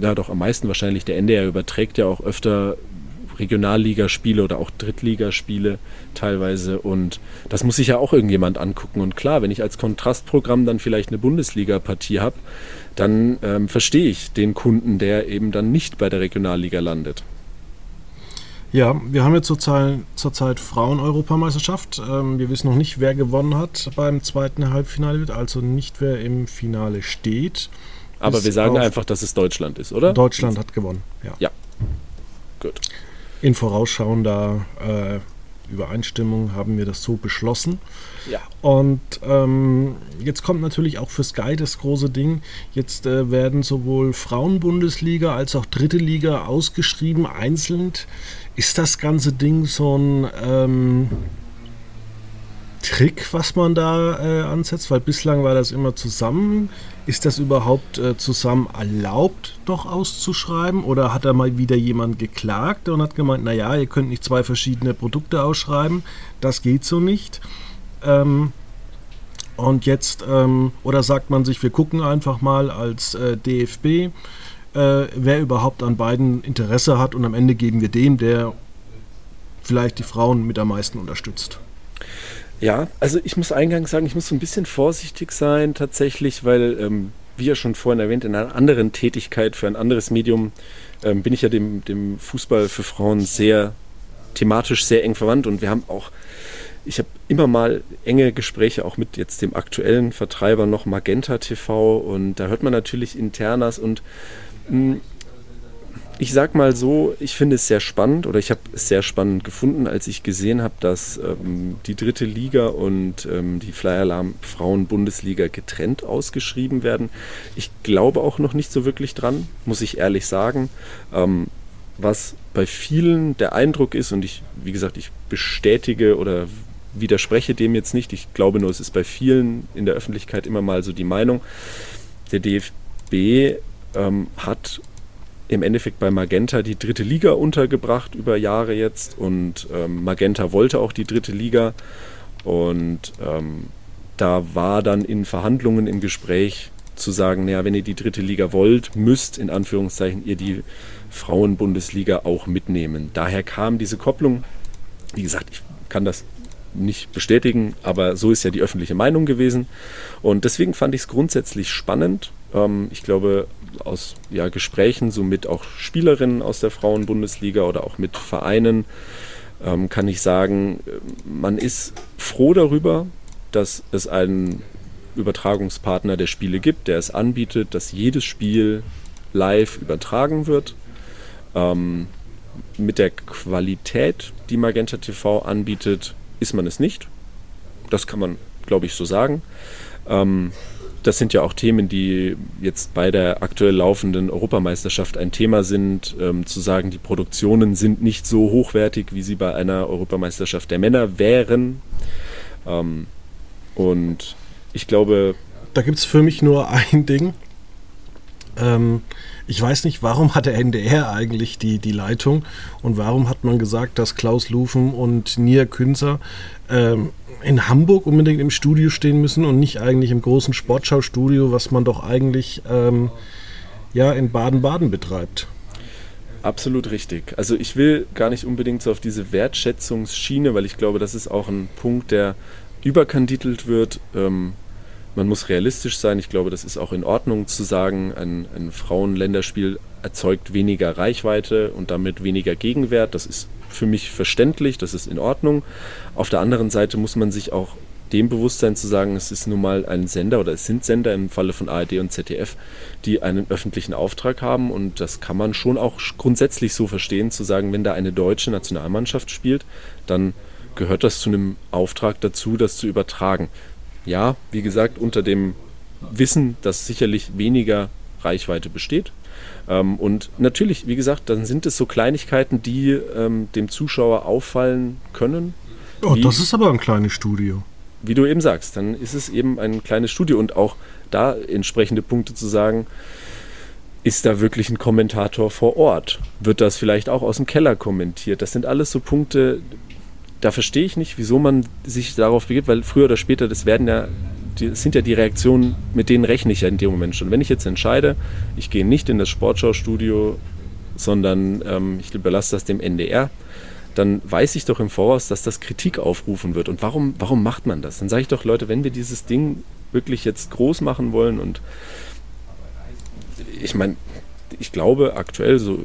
ja doch am meisten wahrscheinlich der NDR überträgt ja auch öfter Regionalligaspiele oder auch Drittligaspiele teilweise und das muss sich ja auch irgendjemand angucken und klar, wenn ich als Kontrastprogramm dann vielleicht eine Bundesliga-Partie habe, dann ähm, verstehe ich den Kunden, der eben dann nicht bei der Regionalliga landet. Ja, wir haben jetzt zurzeit, zurzeit Frauen-Europameisterschaft. Ähm, wir wissen noch nicht, wer gewonnen hat beim zweiten Halbfinale, also nicht wer im Finale steht. Aber wir sagen einfach, dass es Deutschland ist, oder? Deutschland hat gewonnen, ja. Ja. Gut. In vorausschauender äh, Übereinstimmung haben wir das so beschlossen. Ja. Und ähm, jetzt kommt natürlich auch für Sky das große Ding. Jetzt äh, werden sowohl Frauenbundesliga als auch Dritte Liga ausgeschrieben, einzeln. Ist das ganze Ding so ein ähm, Trick, was man da äh, ansetzt? Weil bislang war das immer zusammen. Ist das überhaupt äh, zusammen erlaubt, doch auszuschreiben? Oder hat da mal wieder jemand geklagt und hat gemeint, naja, ihr könnt nicht zwei verschiedene Produkte ausschreiben, das geht so nicht. Ähm, und jetzt, ähm, oder sagt man sich, wir gucken einfach mal als äh, DFB, äh, wer überhaupt an beiden Interesse hat und am Ende geben wir dem, der vielleicht die Frauen mit am meisten unterstützt. Ja, also ich muss eingangs sagen, ich muss so ein bisschen vorsichtig sein tatsächlich, weil, ähm, wie ja schon vorhin erwähnt, in einer anderen Tätigkeit für ein anderes Medium ähm, bin ich ja dem, dem Fußball für Frauen sehr thematisch sehr eng verwandt und wir haben auch, ich habe immer mal enge Gespräche auch mit jetzt dem aktuellen Vertreiber noch Magenta TV und da hört man natürlich Internas und mh, hm, ich sag mal so, ich finde es sehr spannend oder ich habe es sehr spannend gefunden, als ich gesehen habe, dass ähm, die dritte Liga und ähm, die Fly Alarm Frauen Bundesliga getrennt ausgeschrieben werden. Ich glaube auch noch nicht so wirklich dran, muss ich ehrlich sagen. Ähm, was bei vielen der Eindruck ist, und ich, wie gesagt, ich bestätige oder widerspreche dem jetzt nicht, ich glaube nur, es ist bei vielen in der Öffentlichkeit immer mal so die Meinung, der DFB ähm, hat im Endeffekt bei Magenta die dritte Liga untergebracht über Jahre jetzt und ähm, Magenta wollte auch die dritte Liga und ähm, da war dann in Verhandlungen im Gespräch zu sagen, naja, wenn ihr die dritte Liga wollt, müsst in Anführungszeichen ihr die Frauenbundesliga auch mitnehmen. Daher kam diese Kopplung. Wie gesagt, ich kann das nicht bestätigen, aber so ist ja die öffentliche Meinung gewesen. Und deswegen fand ich es grundsätzlich spannend. Ähm, ich glaube, aus ja, Gesprächen, so mit auch Spielerinnen aus der Frauenbundesliga oder auch mit Vereinen, ähm, kann ich sagen, man ist froh darüber, dass es einen Übertragungspartner der Spiele gibt, der es anbietet, dass jedes Spiel live übertragen wird. Ähm, mit der Qualität, die Magenta TV anbietet, ist man es nicht. Das kann man, glaube ich, so sagen. Ähm, das sind ja auch Themen, die jetzt bei der aktuell laufenden Europameisterschaft ein Thema sind, ähm, zu sagen, die Produktionen sind nicht so hochwertig, wie sie bei einer Europameisterschaft der Männer wären. Ähm, und ich glaube. Da gibt es für mich nur ein Ding. Ähm, ich weiß nicht, warum hat der NDR eigentlich die, die Leitung und warum hat man gesagt, dass Klaus Lufen und Nia Künzer ähm, in Hamburg unbedingt im Studio stehen müssen und nicht eigentlich im großen Sportschau-Studio, was man doch eigentlich ähm, ja, in Baden-Baden betreibt. Absolut richtig. Also ich will gar nicht unbedingt so auf diese Wertschätzungsschiene, weil ich glaube, das ist auch ein Punkt, der überkandidelt wird. Ähm, man muss realistisch sein. Ich glaube, das ist auch in Ordnung zu sagen, ein, ein Frauenländerspiel erzeugt weniger Reichweite und damit weniger Gegenwert. Das ist für mich verständlich, das ist in Ordnung. Auf der anderen Seite muss man sich auch dem Bewusstsein zu sagen, es ist nun mal ein Sender oder es sind Sender im Falle von ARD und ZDF, die einen öffentlichen Auftrag haben und das kann man schon auch grundsätzlich so verstehen, zu sagen, wenn da eine deutsche Nationalmannschaft spielt, dann gehört das zu einem Auftrag dazu, das zu übertragen. Ja, wie gesagt, unter dem Wissen, dass sicherlich weniger Reichweite besteht. Ähm, und natürlich, wie gesagt, dann sind es so Kleinigkeiten, die ähm, dem Zuschauer auffallen können. Oh, das ist aber ein kleines Studio wie du eben sagst, dann ist es eben ein kleines Studio und auch da entsprechende Punkte zu sagen, ist da wirklich ein Kommentator vor Ort? Wird das vielleicht auch aus dem Keller kommentiert? Das sind alles so Punkte, da verstehe ich nicht, wieso man sich darauf begibt, weil früher oder später, das werden ja, das sind ja die Reaktionen, mit denen rechne ich ja in dem Moment schon. Wenn ich jetzt entscheide, ich gehe nicht in das Sportschaustudio, sondern ähm, ich überlasse das dem NDR, dann weiß ich doch im Voraus, dass das Kritik aufrufen wird. Und warum, warum macht man das? Dann sage ich doch, Leute, wenn wir dieses Ding wirklich jetzt groß machen wollen und ich meine, ich glaube aktuell so,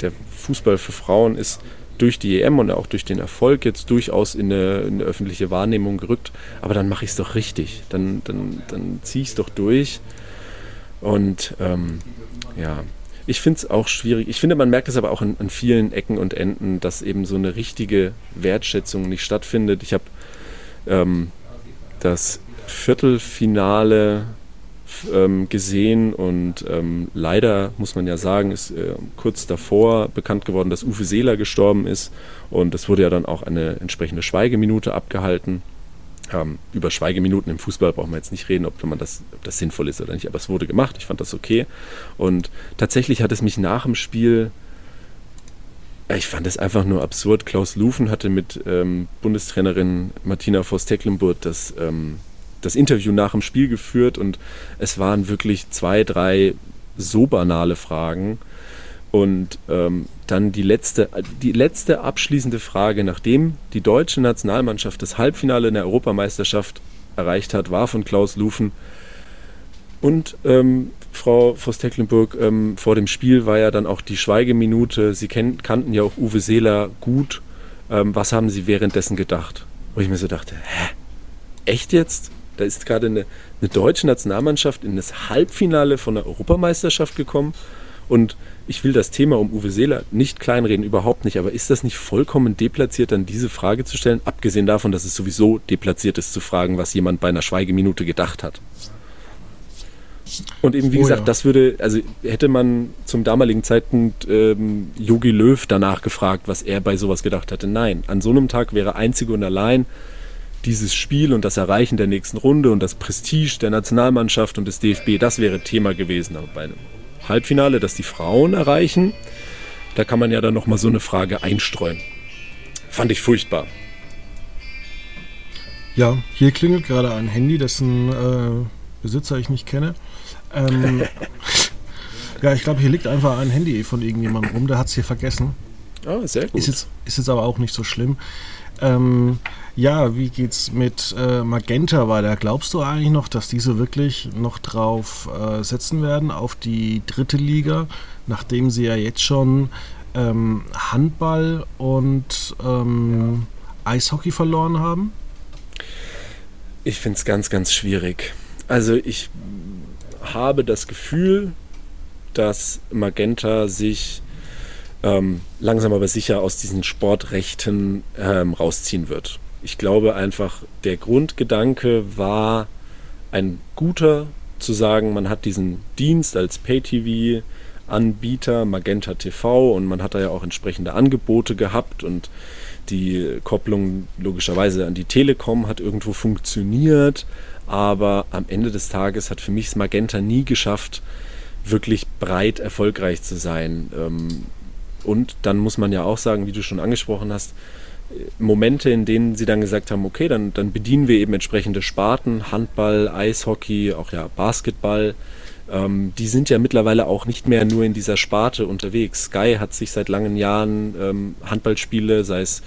der Fußball für Frauen ist durch die EM und auch durch den Erfolg jetzt durchaus in eine, in eine öffentliche Wahrnehmung gerückt. Aber dann mache ich es doch richtig. Dann, dann, dann ziehe ich es doch durch. Und ähm, ja, ich finde es auch schwierig. Ich finde, man merkt es aber auch an, an, vielen Ecken und Enden, dass eben so eine richtige Wertschätzung nicht stattfindet. Ich habe ähm, das Viertelfinale ähm, gesehen und ähm, leider muss man ja sagen, ist äh, kurz davor bekannt geworden, dass Uwe Seeler gestorben ist und es wurde ja dann auch eine entsprechende Schweigeminute abgehalten. Ähm, über Schweigeminuten im Fußball brauchen wir jetzt nicht reden, ob, man das, ob das sinnvoll ist oder nicht, aber es wurde gemacht, ich fand das okay. Und tatsächlich hat es mich nach dem Spiel, ich fand es einfach nur absurd. Klaus Lufen hatte mit ähm, Bundestrainerin Martina Voss-Tecklenburg das, ähm, das Interview nach dem Spiel geführt und es waren wirklich zwei, drei so banale Fragen und ähm, dann die letzte, die letzte abschließende Frage, nachdem die deutsche Nationalmannschaft das Halbfinale in der Europameisterschaft erreicht hat, war von Klaus Lufen. Und ähm, Frau Voss-Tecklenburg, ähm, vor dem Spiel war ja dann auch die Schweigeminute. Sie kenn, kannten ja auch Uwe Seeler gut. Ähm, was haben Sie währenddessen gedacht? Wo ich mir so dachte, hä? Echt jetzt? Da ist gerade eine, eine deutsche Nationalmannschaft in das Halbfinale von der Europameisterschaft gekommen und ich will das Thema um Uwe Seeler nicht kleinreden, überhaupt nicht, aber ist das nicht vollkommen deplatziert, dann diese Frage zu stellen, abgesehen davon, dass es sowieso deplatziert ist, zu fragen, was jemand bei einer Schweigeminute gedacht hat? Und eben, wie oh, gesagt, ja. das würde, also hätte man zum damaligen Zeitpunkt Yogi ähm, Löw danach gefragt, was er bei sowas gedacht hatte. Nein, an so einem Tag wäre einzig und allein dieses Spiel und das Erreichen der nächsten Runde und das Prestige der Nationalmannschaft und des DFB, das wäre Thema gewesen. Aber bei einem Halbfinale, das die Frauen erreichen. Da kann man ja dann nochmal so eine Frage einstreuen. Fand ich furchtbar. Ja, hier klingelt gerade ein Handy, dessen äh, Besitzer ich nicht kenne. Ähm, ja, ich glaube, hier liegt einfach ein Handy von irgendjemandem rum, der hat es hier vergessen. Ah, sehr gut. Ist jetzt, ist jetzt aber auch nicht so schlimm. Ähm, ja, wie geht's mit äh, Magenta weiter? Glaubst du eigentlich noch, dass diese wirklich noch drauf äh, setzen werden, auf die dritte Liga, nachdem sie ja jetzt schon ähm, Handball und ähm, Eishockey verloren haben? Ich finde es ganz, ganz schwierig. Also ich habe das Gefühl, dass Magenta sich ähm, langsam aber sicher aus diesen Sportrechten ähm, rausziehen wird ich glaube einfach, der Grundgedanke war ein guter, zu sagen, man hat diesen Dienst als Pay-TV-Anbieter, Magenta TV, und man hat da ja auch entsprechende Angebote gehabt und die Kopplung logischerweise an die Telekom hat irgendwo funktioniert, aber am Ende des Tages hat für mich Magenta nie geschafft, wirklich breit erfolgreich zu sein. Ähm, und dann muss man ja auch sagen, wie du schon angesprochen hast, Momente, in denen sie dann gesagt haben, okay, dann, dann bedienen wir eben entsprechende Sparten, Handball, Eishockey, auch ja Basketball, ähm, die sind ja mittlerweile auch nicht mehr nur in dieser Sparte unterwegs. Sky hat sich seit langen Jahren ähm, Handballspiele, sei es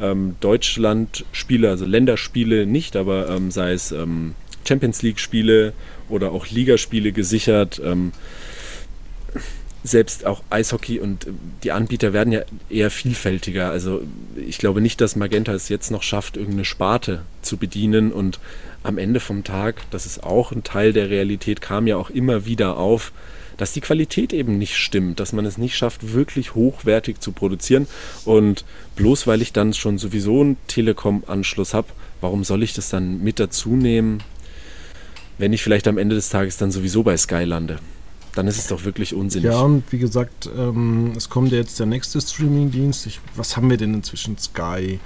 ähm, Deutschland-Spiele, also Länderspiele nicht, aber ähm, sei es ähm, Champions League-Spiele oder auch Ligaspiele gesichert. Ähm, selbst auch Eishockey und die Anbieter werden ja eher vielfältiger. Also ich glaube nicht, dass Magenta es jetzt noch schafft, irgendeine Sparte zu bedienen und am Ende vom Tag, das ist auch ein Teil der Realität, kam ja auch immer wieder auf, dass die Qualität eben nicht stimmt, dass man es nicht schafft, wirklich hochwertig zu produzieren. Und bloß weil ich dann schon sowieso einen Telekom-Anschluss habe, warum soll ich das dann mit dazu nehmen, wenn ich vielleicht am Ende des Tages dann sowieso bei Sky lande? Dann ist es doch wirklich unsinnig. Ja, und wie gesagt, ähm, es kommt ja jetzt der nächste Streaming-Dienst. Was haben wir denn inzwischen? Sky,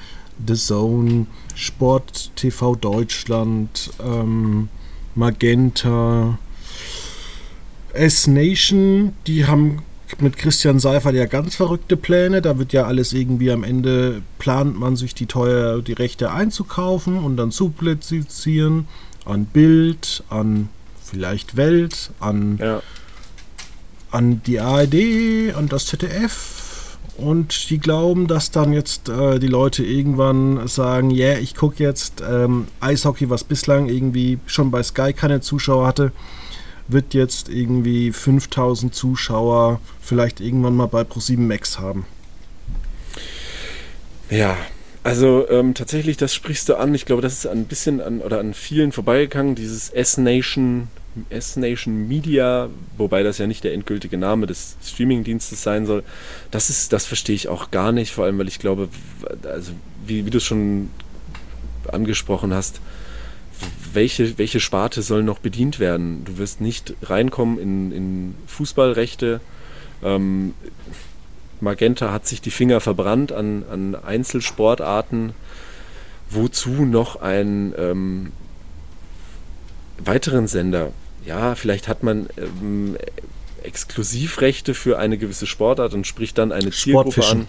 The Zone, Sport TV Deutschland, ähm, Magenta, S-Nation, die haben mit Christian Seifert ja ganz verrückte Pläne. Da wird ja alles irgendwie am Ende, plant man sich die teuer, die Rechte einzukaufen und dann zu publizieren an Bild, an vielleicht Welt, an, Ja. An die ARD, an das ZDF. Und die glauben, dass dann jetzt äh, die Leute irgendwann sagen, ja, yeah, ich gucke jetzt ähm, Eishockey, was bislang irgendwie schon bei Sky keine Zuschauer hatte, wird jetzt irgendwie 5000 Zuschauer vielleicht irgendwann mal bei Pro7 Max haben. Ja, also ähm, tatsächlich, das sprichst du an. Ich glaube, das ist ein bisschen an oder an vielen vorbeigegangen, dieses S-Nation, S-Nation Media, wobei das ja nicht der endgültige Name des Streamingdienstes sein soll. Das ist, das verstehe ich auch gar nicht, vor allem, weil ich glaube, also wie, wie du es schon angesprochen hast, welche, welche Sparte soll noch bedient werden? Du wirst nicht reinkommen in, in Fußballrechte. Ähm, Magenta hat sich die Finger verbrannt an, an Einzelsportarten. Wozu noch einen ähm, weiteren Sender? Ja, vielleicht hat man ähm, Exklusivrechte für eine gewisse Sportart und spricht dann eine Zielgruppe an.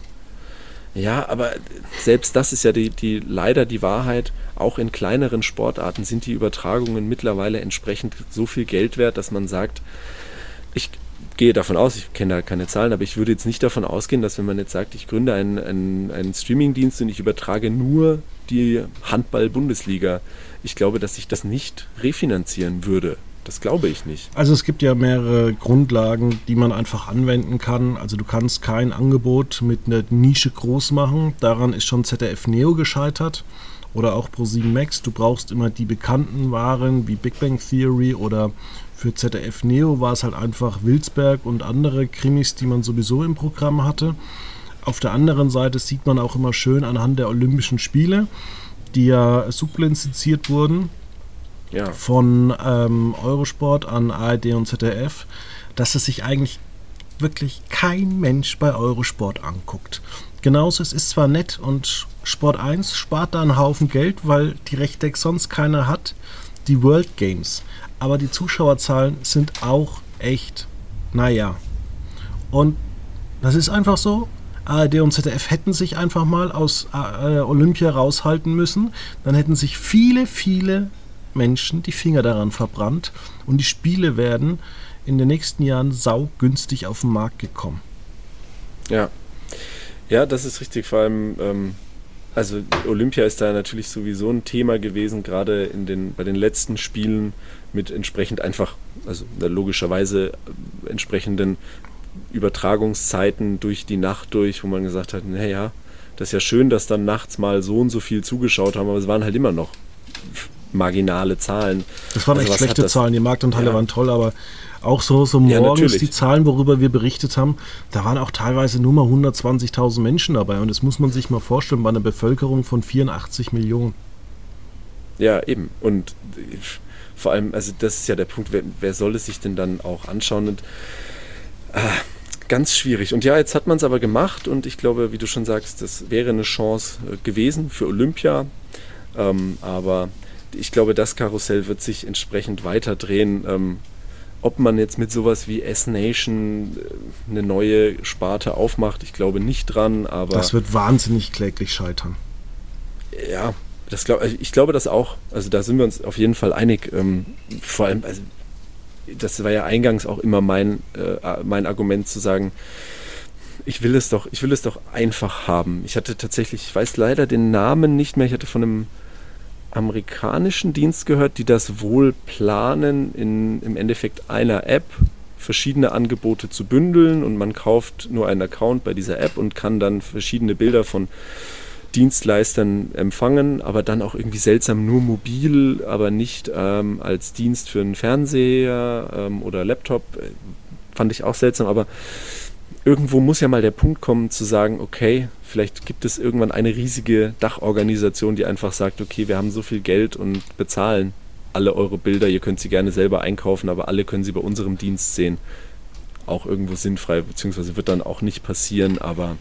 Ja, aber selbst das ist ja die, die leider die Wahrheit. Auch in kleineren Sportarten sind die Übertragungen mittlerweile entsprechend so viel Geld wert, dass man sagt, ich gehe davon aus, ich kenne da keine Zahlen, aber ich würde jetzt nicht davon ausgehen, dass wenn man jetzt sagt, ich gründe einen, einen, einen Streamingdienst und ich übertrage nur die Handball-Bundesliga, ich glaube, dass sich das nicht refinanzieren würde. Das glaube ich nicht. Also es gibt ja mehrere Grundlagen, die man einfach anwenden kann. Also du kannst kein Angebot mit einer Nische groß machen. Daran ist schon ZDF Neo gescheitert oder auch Pro7 Max. Du brauchst immer die bekannten Waren wie Big Bang Theory oder für ZDF Neo war es halt einfach Wilsberg und andere Krimis, die man sowieso im Programm hatte. Auf der anderen Seite sieht man auch immer schön anhand der Olympischen Spiele, die ja sublizenziert wurden, Ja, von ähm, Eurosport an ARD und ZDF, dass es sich eigentlich wirklich kein Mensch bei Eurosport anguckt. Genauso, es ist zwar nett und Sport 1 spart da einen Haufen Geld, weil die Rechte sonst keiner hat, die World Games. Aber die Zuschauerzahlen sind auch echt, naja. Und das ist einfach so. ARD und ZDF hätten sich einfach mal aus äh, Olympia raushalten müssen. Dann hätten sich viele, viele Menschen die Finger daran verbrannt und die Spiele werden in den nächsten Jahren saugünstig auf den Markt gekommen. ja. Ja, das ist richtig. Vor allem, ähm, also Olympia ist da natürlich sowieso ein Thema gewesen, gerade in den, bei den letzten Spielen mit entsprechend einfach, also logischerweise äh, entsprechenden Übertragungszeiten durch die Nacht durch, wo man gesagt hat, naja, das ist ja schön, dass dann nachts mal so und so viel zugeschaut haben, aber es waren halt immer noch marginale Zahlen. Das waren Also echt schlechte Zahlen. Die Marktanteile Ja. waren toll, aber auch so, so Ja, morgens natürlich. die Zahlen, worüber wir berichtet haben, da waren auch teilweise nur mal 120.000 Menschen dabei. Und das muss man sich mal vorstellen bei einer Bevölkerung von 84 Millionen. Ja, eben. Und vor allem, also das ist ja der Punkt, wer, wer soll es sich denn dann auch anschauen? Und, ah, ganz schwierig. Und ja, jetzt hat man es aber gemacht und ich glaube, wie du schon sagst, das wäre eine Chance äh, gewesen für Olympia. Ähm, aber ich glaube, das Karussell wird sich entsprechend weiter drehen. Ähm, ob man jetzt mit sowas wie S-Nation äh, eine neue Sparte aufmacht, ich glaube nicht dran, aber Das wird wahnsinnig kläglich scheitern. ja, das glaub, ich glaube das auch. Also da sind wir uns auf jeden Fall einig. Ähm, vor allem, also das war ja eingangs auch immer mein, äh, mein Argument zu sagen, ich will es doch, ich will es doch einfach haben. Ich hatte tatsächlich, ich weiß leider den Namen nicht mehr, ich hatte von einem amerikanischen Dienst gehört, die das wohl planen, in, im Endeffekt einer App verschiedene Angebote zu bündeln und man kauft nur einen Account bei dieser App und kann dann verschiedene Bilder von Dienstleistern empfangen, aber dann auch irgendwie seltsam nur mobil, aber nicht ähm, als Dienst für einen Fernseher ähm, oder Laptop. Fand ich auch seltsam, aber irgendwo muss ja mal der Punkt kommen zu sagen, okay, vielleicht gibt es irgendwann eine riesige Dachorganisation, die einfach sagt, okay, wir haben so viel Geld und bezahlen alle eure Bilder, ihr könnt sie gerne selber einkaufen, aber alle können sie bei unserem Dienst sehen. Auch irgendwo sinnfrei, beziehungsweise wird dann auch nicht passieren, aber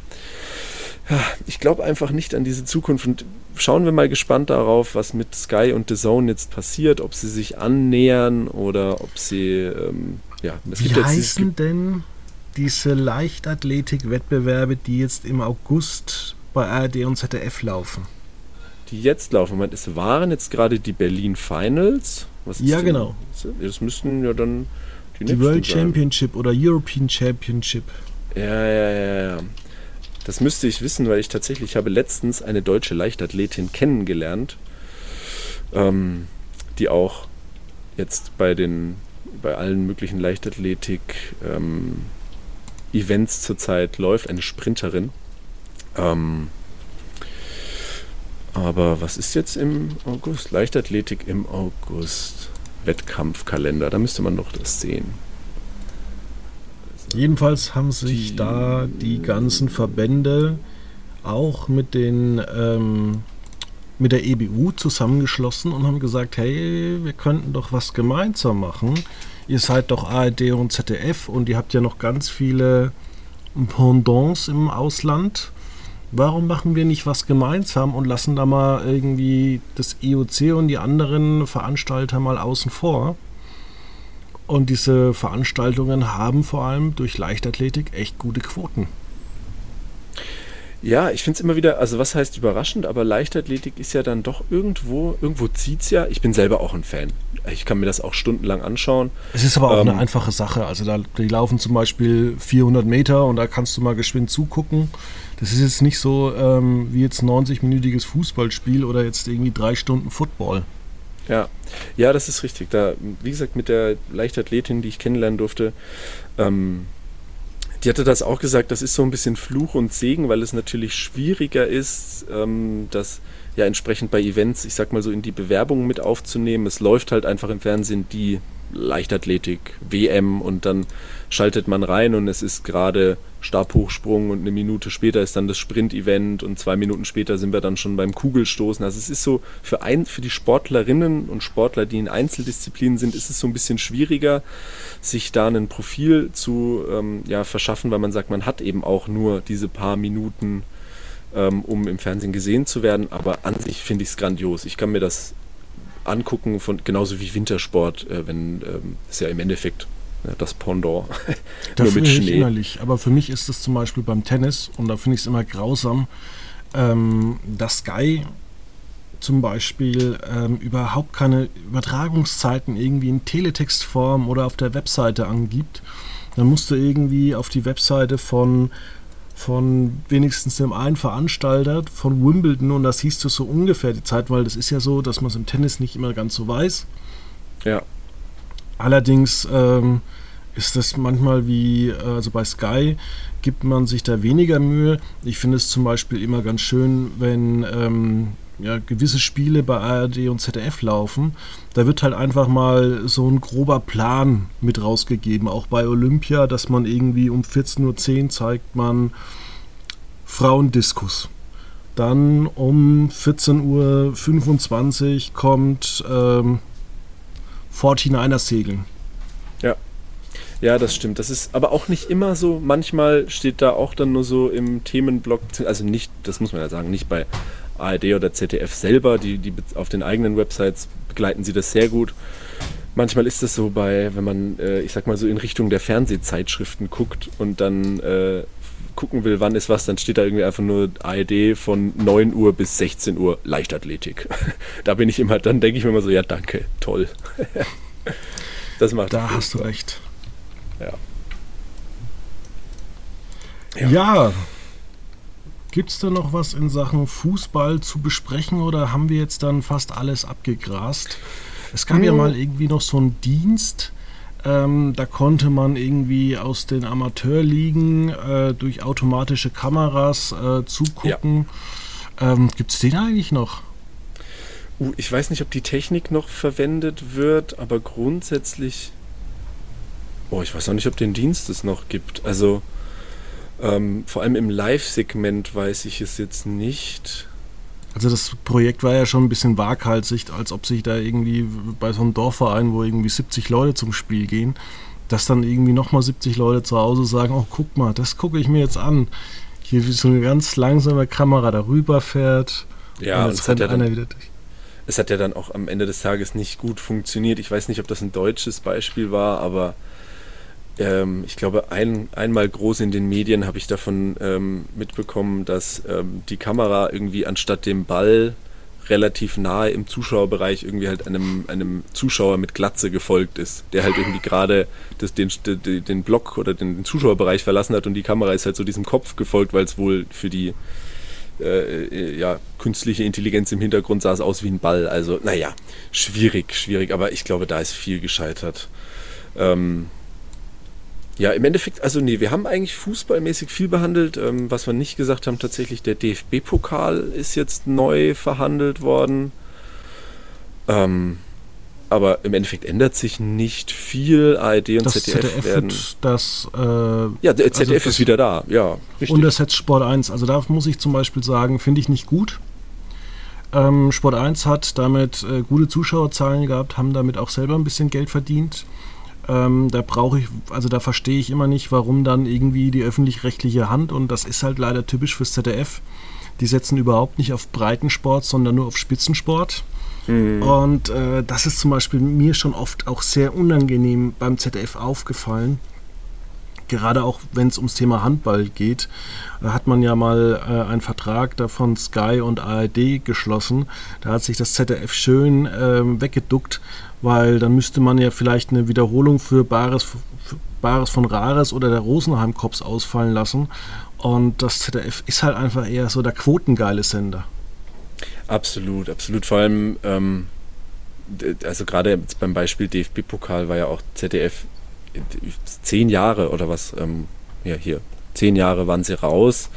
ja, ich glaube einfach nicht an diese Zukunft und schauen wir mal gespannt darauf, was mit Sky und The Zone jetzt passiert, ob sie sich annähern oder ob sie, ähm, ja, es Wie gibt heißen jetzt, denn diese Leichtathletik-Wettbewerbe, die jetzt im August bei ARD und ZDF laufen? Die jetzt laufen, Moment, es waren jetzt gerade die Berlin Finals. ja, denn? genau. Das müssten ja dann die, die World sein. Championship oder European Championship. Ja, ja, ja, ja. Das müsste ich wissen, weil ich tatsächlich ich habe letztens eine deutsche Leichtathletin kennengelernt, ähm, die auch jetzt bei den bei allen möglichen Leichtathletik ähm, Events zurzeit läuft, eine Sprinterin. Ähm, aber was ist jetzt im August? Leichtathletik im August. Wettkampfkalender, da müsste man doch das sehen. Jedenfalls haben sich die, da die ganzen Verbände auch mit den ähm, mit der EBU zusammengeschlossen und haben gesagt, hey, wir könnten doch was gemeinsam machen ihr seid doch ARD und ZDF und ihr habt ja noch ganz viele Pendants im Ausland. Warum machen wir nicht was gemeinsam und lassen da mal irgendwie das IOC und die anderen Veranstalter mal außen vor? Und diese Veranstaltungen haben vor allem durch Leichtathletik echt gute Quoten. Ja, ich finde es immer wieder, also was heißt überraschend, aber Leichtathletik ist ja dann doch irgendwo, irgendwo zieht es ja. Ich bin selber auch ein Fan. Ich kann mir das auch stundenlang anschauen. Es ist aber auch ähm, eine einfache Sache. Also da, die laufen zum Beispiel 400 Meter und da kannst du mal geschwind zugucken. Das ist jetzt nicht so ähm, wie jetzt 90-minütiges Fußballspiel oder jetzt irgendwie drei Stunden Football. Ja, ja, das ist richtig. Da, wie gesagt, mit der Leichtathletin, die ich kennenlernen durfte, ähm, die hatte das auch gesagt, das ist so ein bisschen Fluch und Segen, weil es natürlich schwieriger ist, ähm, das ja entsprechend bei Events, ich sag mal so, in die Bewerbung mit aufzunehmen. Es läuft halt einfach im Fernsehen die Leichtathletik, WM und dann schaltet man rein und es ist gerade Stabhochsprung und eine Minute später ist dann das Sprint-Event und zwei Minuten später sind wir dann schon beim Kugelstoßen. Also es ist so für, ein, für die Sportlerinnen und Sportler, die in Einzeldisziplinen sind, ist es so ein bisschen schwieriger, sich da ein Profil zu ähm, ja, verschaffen, weil man sagt, man hat eben auch nur diese paar Minuten, ähm, um im Fernsehen gesehen zu werden. Aber an sich finde ich es grandios. Ich kann mir das angucken, von, genauso wie Wintersport, äh, wenn ähm, es ja im Endeffekt das Pendant. Nur mit Schnee. Innerlich. Aber für mich ist es zum Beispiel beim Tennis, und da finde ich es immer grausam, ähm, dass Sky zum Beispiel ähm, überhaupt keine Übertragungszeiten irgendwie in Teletextform oder auf der Webseite angibt. Dann musst du irgendwie auf die Webseite von von wenigstens dem einen Veranstalter von Wimbledon und das hieß du so ungefähr die Zeit, weil das ist ja so, dass man es im Tennis nicht immer ganz so weiß. Ja. Allerdings ähm, ist das manchmal wie, also bei Sky gibt man sich da weniger Mühe. Ich finde es zum Beispiel immer ganz schön, wenn ähm, ja, gewisse Spiele bei ARD und ZDF laufen, da wird halt einfach mal so ein grober Plan mit rausgegeben. Auch bei Olympia, dass man irgendwie um 14.10 Uhr zeigt man Frauendiskus. Dann um 14.25 Uhr kommt ähm, 49er Segeln. Ja. Ja, das stimmt. Das ist aber auch nicht immer so. Manchmal steht da auch dann nur so im Themenblock, also nicht, das muss man ja sagen, nicht bei ARD oder ZDF selber, die, die auf den eigenen Websites begleiten sie das sehr gut. Manchmal ist das so bei, wenn man, äh, ich sag mal so in Richtung der Fernsehzeitschriften guckt und dann äh, gucken will, wann ist was, dann steht da irgendwie einfach nur ARD von 9 Uhr bis 16 Uhr Leichtathletik. da bin ich immer, dann denke ich mir immer so, ja danke, toll. Das macht Da hast du recht. Ja. Ja. ja. Gibt es da noch was in Sachen Fußball zu besprechen oder haben wir jetzt dann fast alles abgegrast? Es gab hm. ja mal irgendwie noch so einen Dienst, ähm, da konnte man irgendwie aus den Amateurligen äh, durch automatische Kameras äh, zugucken. Ja. Ähm, Gibt es den eigentlich noch? Uh, ich weiß nicht, ob die Technik noch verwendet wird, aber grundsätzlich. Oh, ich weiß auch nicht, ob den Dienst es noch gibt. Also ähm, vor allem im Live-Segment weiß ich es jetzt nicht. Also das Projekt war ja schon ein bisschen waghalsig, als ob sich da irgendwie bei so einem Dorfverein, wo irgendwie 70 Leute zum Spiel gehen, dass dann irgendwie nochmal 70 Leute zu Hause sagen, oh guck mal, das gucke ich mir jetzt an. Hier wie so eine ganz langsame Kamera darüber fährt. Ja, und jetzt rennt ja einer wieder durch. Es hat ja dann auch am Ende des Tages nicht gut funktioniert. Ich weiß nicht, ob das ein deutsches Beispiel war, aber ähm, ich glaube, ein, einmal groß in den Medien habe ich davon ähm, mitbekommen, dass ähm, die Kamera irgendwie anstatt dem Ball relativ nahe im Zuschauerbereich irgendwie halt einem, einem Zuschauer mit Glatze gefolgt ist, der halt irgendwie gerade den, den, den Block oder den, den, Zuschauerbereich verlassen hat und die Kamera ist halt so diesem Kopf gefolgt, weil es wohl für die äh, äh, ja, künstliche Intelligenz im Hintergrund sah es aus wie ein Ball. Also, naja, schwierig, schwierig, aber ich glaube, da ist viel gescheitert. Ähm, ja, im Endeffekt, also nee, wir haben eigentlich fußballmäßig viel behandelt. Ähm, was wir nicht gesagt haben, tatsächlich der DFB-Pokal ist jetzt neu verhandelt worden. Ähm, aber im Endeffekt ändert sich nicht viel. ARD und das ZDF, ZDF werden. Das, äh, ja, der ZDF also ist wieder da, ja. Richtig. Und das Set Sport 1. Also da muss ich zum Beispiel sagen, finde ich nicht gut. Ähm, Sport 1 hat damit äh, gute Zuschauerzahlen gehabt, haben damit auch selber ein bisschen Geld verdient. Ähm, da brauche ich, also da verstehe ich immer nicht, warum dann irgendwie die öffentlich-rechtliche Hand, und das ist halt leider typisch fürs ZDF, die setzen überhaupt nicht auf Breitensport, sondern nur auf Spitzensport. Mhm. Und äh, das ist zum Beispiel mir schon oft auch sehr unangenehm beim ZDF aufgefallen. Gerade auch wenn es ums Thema Handball geht, da hat man ja mal äh, einen Vertrag davon Sky und ARD geschlossen. Da hat sich das ZDF schön äh, weggeduckt, weil dann müsste man ja vielleicht eine Wiederholung für Bares, für Bares von Rares oder der Rosenheim Cops ausfallen lassen. Und das ZDF ist halt einfach eher so der quotengeile Sender. Absolut, absolut. Vor allem, ähm, also gerade beim Beispiel DFB-Pokal war ja auch ZDF zehn Jahre oder was, ähm, ja hier, zehn Jahre waren sie raus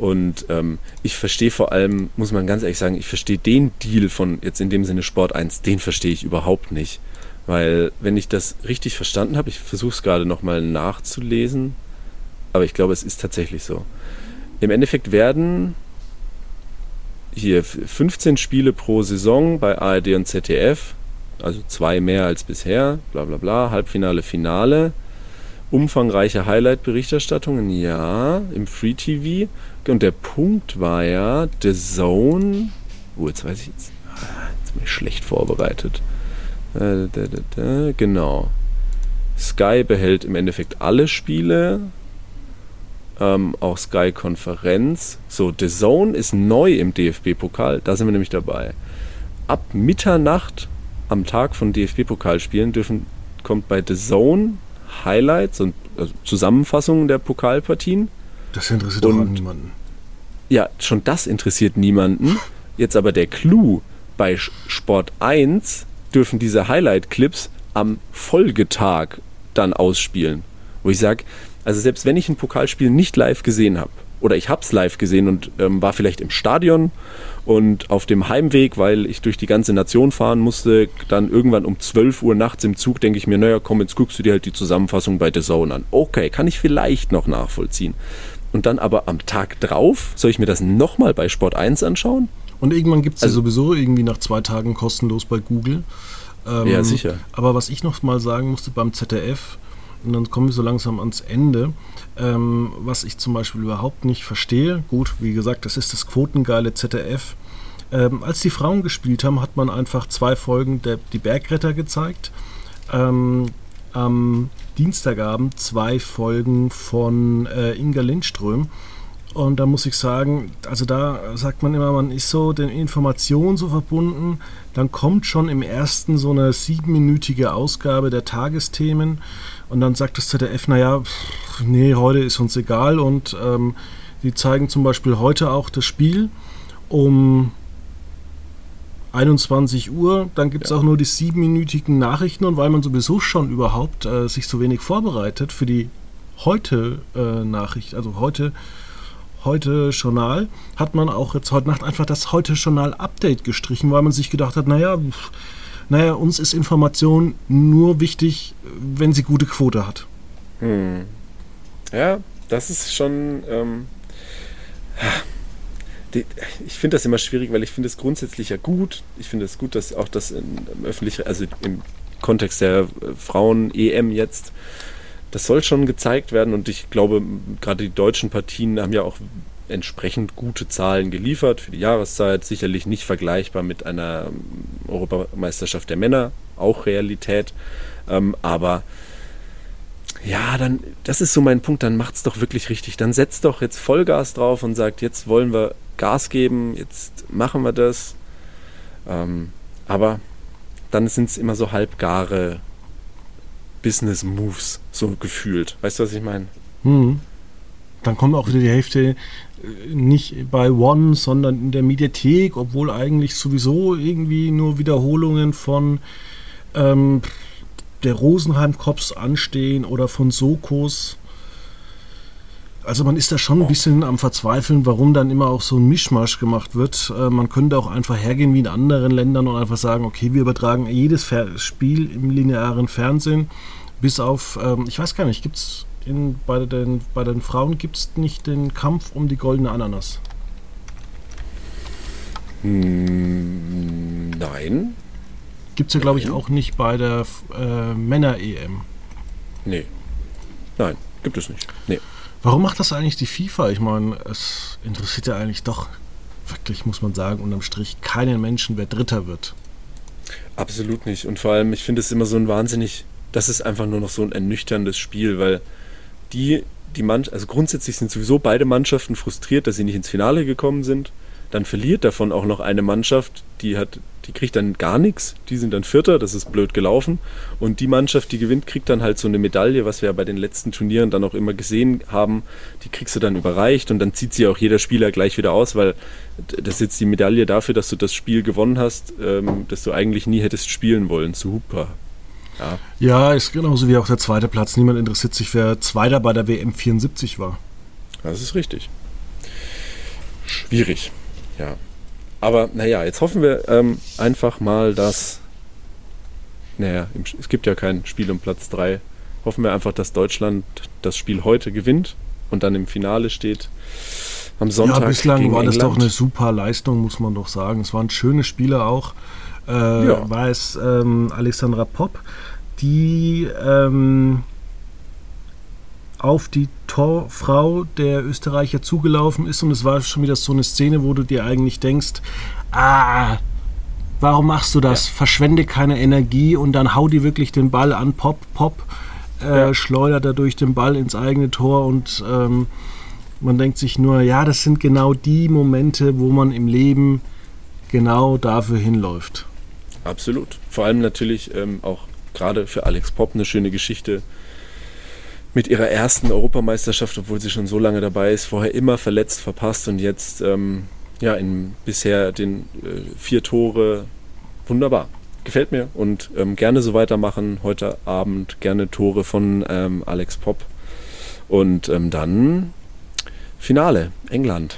und ähm, ich verstehe vor allem, muss man ganz ehrlich sagen, ich verstehe den Deal von jetzt in dem Sinne Sport 1, den verstehe ich überhaupt nicht. Weil, wenn ich das richtig verstanden habe, ich versuche es gerade nochmal nachzulesen, aber ich glaube, es ist tatsächlich so. Im Endeffekt werden hier 15 Spiele pro Saison bei ARD und ZDF, also zwei mehr als bisher, bla bla bla, Halbfinale, Finale umfangreiche Highlight-Berichterstattungen, ja, im Free TV. Und der Punkt war ja, The Zone. Oh, jetzt weiß ich jetzt. Jetzt bin ich schlecht vorbereitet. Äh, genau. Sky behält im Endeffekt alle Spiele. Ähm, auch Sky Konferenz. So, The Zone ist neu im DFB-Pokal. Da sind wir nämlich dabei. Ab Mitternacht am Tag von DFB-Pokalspielen dürfen kommt bei The Zone Highlights und also Zusammenfassungen der Pokalpartien. Das interessiert und, doch niemanden. Ja, schon das interessiert niemanden. Jetzt aber der Clou, bei Sport 1 dürfen diese Highlight-Clips am Folgetag dann ausspielen. Wo ich sage, also selbst wenn ich ein Pokalspiel nicht live gesehen habe, oder ich habe es live gesehen und ähm, war vielleicht im Stadion und auf dem Heimweg, weil ich durch die ganze Nation fahren musste, dann irgendwann um 12 Uhr nachts im Zug, denke ich mir, naja, komm, jetzt guckst du dir halt die Zusammenfassung bei The Zone an. Okay, kann ich vielleicht noch nachvollziehen. Und dann aber am Tag drauf, soll ich mir das nochmal bei Sport 1 anschauen? Und irgendwann gibt es also, ja sowieso irgendwie nach zwei Tagen kostenlos bei Google. Ähm, ja, sicher. Aber was ich noch mal sagen musste beim ZDF, und dann kommen wir so langsam ans Ende, ähm, was ich zum Beispiel überhaupt nicht verstehe. Gut, wie gesagt, das ist das quotengeile ZDF. Ähm, als die Frauen gespielt haben, hat man einfach zwei Folgen der die Bergretter gezeigt. Ähm, am Dienstagabend zwei Folgen von äh, Inga Lindström. Und da muss ich sagen, also da sagt man immer, man ist so den Informationen so verbunden. Dann kommt schon im ersten so eine siebenminütige Ausgabe der Tagesthemen. Und dann sagt das ZDF, naja, nee, heute ist uns egal. Und ähm, die zeigen zum Beispiel heute auch das Spiel um 21 Uhr. Dann gibt es ja. auch nur die siebenminütigen Nachrichten. Und weil man sowieso schon überhaupt äh, sich so wenig vorbereitet für die heute äh, Nachricht, also heute heute Journal, hat man auch jetzt heute Nacht einfach das heute Journal Update gestrichen, weil man sich gedacht hat, naja, naja, uns ist Information nur wichtig, wenn sie gute Quote hat. Hm. Ja, das ist schon. Ähm, ich finde das immer schwierig, weil ich finde es grundsätzlich ja gut. Ich finde es gut, dass auch das im öffentlichen, also im Kontext der Frauen-EM jetzt das soll schon gezeigt werden und ich glaube, gerade die deutschen Partien haben ja auch entsprechend gute Zahlen geliefert für die Jahreszeit. Sicherlich nicht vergleichbar mit einer Europameisterschaft der Männer, auch Realität. Ähm, aber ja, dann, das ist so mein Punkt, dann macht es doch wirklich richtig. Dann setzt doch jetzt Vollgas drauf und sagt, jetzt wollen wir Gas geben, jetzt machen wir das. Ähm, aber dann sind es immer so halbgare Business Moves, so gefühlt. Weißt du, was ich meine? Hm. Dann kommt auch wieder die Hälfte nicht bei One, sondern in der Mediathek, obwohl eigentlich sowieso irgendwie nur Wiederholungen von ähm, der Rosenheim-Cops anstehen oder von Sokos. Also man ist da schon ein bisschen am Verzweifeln, warum dann immer auch so ein Mischmasch gemacht wird. Äh, man könnte auch einfach hergehen wie in anderen Ländern und einfach sagen, okay, wir übertragen jedes Fer Spiel im linearen Fernsehen, bis auf, ähm, ich weiß gar nicht, gibt es bei den, bei den Frauen gibt es nicht den Kampf um die goldene Ananas? Hm, nein. Gibt es ja, glaube ich, auch nicht bei der äh, Männer-EM. Nee. Nein, gibt es nicht. Nee. Warum macht das eigentlich die FIFA? Ich meine, es interessiert ja eigentlich doch wirklich, muss man sagen, unterm Strich keinen Menschen, wer Dritter wird. Absolut nicht. Und vor allem, ich finde es immer so ein wahnsinnig, das ist einfach nur noch so ein ernüchterndes Spiel, weil die, die Mannschaft, also grundsätzlich sind sowieso beide Mannschaften frustriert, dass sie nicht ins Finale gekommen sind. Dann verliert davon auch noch eine Mannschaft, die hat, die kriegt dann gar nichts. Die sind dann Vierter, das ist blöd gelaufen. Und die Mannschaft, die gewinnt, kriegt dann halt so eine Medaille, was wir ja bei den letzten Turnieren dann auch immer gesehen haben. Die kriegst du dann überreicht und dann zieht sie auch jeder Spieler gleich wieder aus, weil das ist jetzt die Medaille dafür, dass du das Spiel gewonnen hast, ähm, das du eigentlich nie hättest spielen wollen. Super. Ja. ja, ist genauso wie auch der zweite Platz. Niemand interessiert sich, wer Zweiter bei der WM 74 war. Das ist richtig. Schwierig. Ja. Aber naja, jetzt hoffen wir ähm, einfach mal, dass. Naja, es gibt ja kein Spiel um Platz 3. Hoffen wir einfach, dass Deutschland das Spiel heute gewinnt und dann im Finale steht. Am Sonntag. Ja, bislang war das doch eine super Leistung, muss man doch sagen. Es waren schöne Spiele auch. Äh, ja. War es ähm, Alexandra Popp, die ähm, auf die Torfrau der Österreicher zugelaufen ist und es war schon wieder so eine Szene, wo du dir eigentlich denkst, ah, warum machst du das? Ja. Verschwende keine Energie und dann hau die wirklich den Ball an, pop, pop, äh, ja. schleudert dadurch den Ball ins eigene Tor und ähm, man denkt sich nur, ja, das sind genau die Momente, wo man im Leben genau dafür hinläuft. Absolut. Vor allem natürlich ähm, auch gerade für Alex Pop eine schöne Geschichte mit ihrer ersten Europameisterschaft, obwohl sie schon so lange dabei ist, vorher immer verletzt, verpasst und jetzt ähm, ja in bisher den äh, vier Tore wunderbar. Gefällt mir und ähm, gerne so weitermachen. Heute Abend gerne Tore von ähm, Alex Pop. Und ähm, dann Finale, England.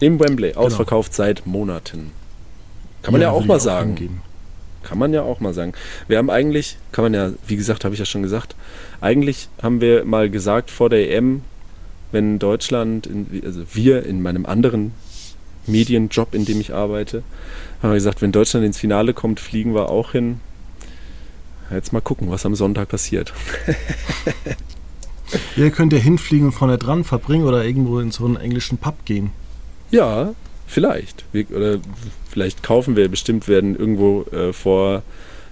Im Wembley, genau. ausverkauft seit Monaten. Kann man ja, ja auch mal sagen. Angehen. Kann man ja auch mal sagen. Wir haben eigentlich, kann man ja, wie gesagt, habe ich ja schon gesagt, eigentlich haben wir mal gesagt vor der EM, wenn Deutschland, in, also wir in meinem anderen Medienjob, in dem ich arbeite, haben wir gesagt, wenn Deutschland ins Finale kommt, fliegen wir auch hin. Jetzt mal gucken, was am Sonntag passiert. Ihr könnt ja hinfliegen und vorne dran verbringen oder irgendwo in so einen englischen Pub gehen. Ja, vielleicht. Wir, oder vielleicht kaufen wir bestimmt, werden irgendwo äh, vor,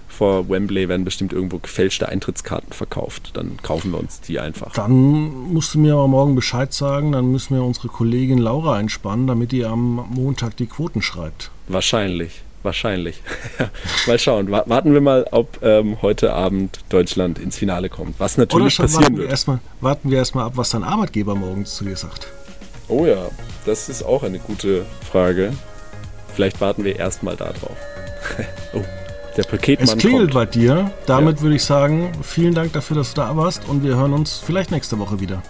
vor Wembley werden bestimmt irgendwo gefälschte Eintrittskarten verkauft. Dann kaufen wir uns die einfach. Dann musst du mir aber morgen Bescheid sagen, dann müssen wir unsere Kollegin Laura einspannen, damit die am Montag die Quoten schreibt. Wahrscheinlich. Wahrscheinlich. mal schauen. Warten wir mal, ob ähm, heute Abend Deutschland ins Finale kommt. Was natürlich Oder passieren warten wird. Wir erstmal, warten wir erstmal ab, was dein Arbeitgeber morgens zu dir sagt. Oh ja, das ist auch eine gute Frage. Vielleicht warten wir erstmal darauf. oh, der Paketmann Es klingelt kommt. bei dir. Damit ja. würde ich sagen, vielen Dank dafür, dass du da warst und wir hören uns vielleicht nächste Woche wieder.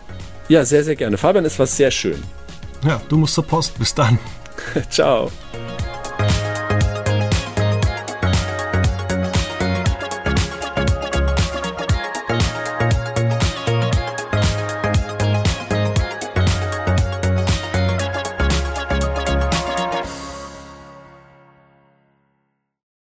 Ja, sehr, sehr gerne. Fabian, es war sehr schön. Ja, du musst zur Post. Bis dann. Ciao.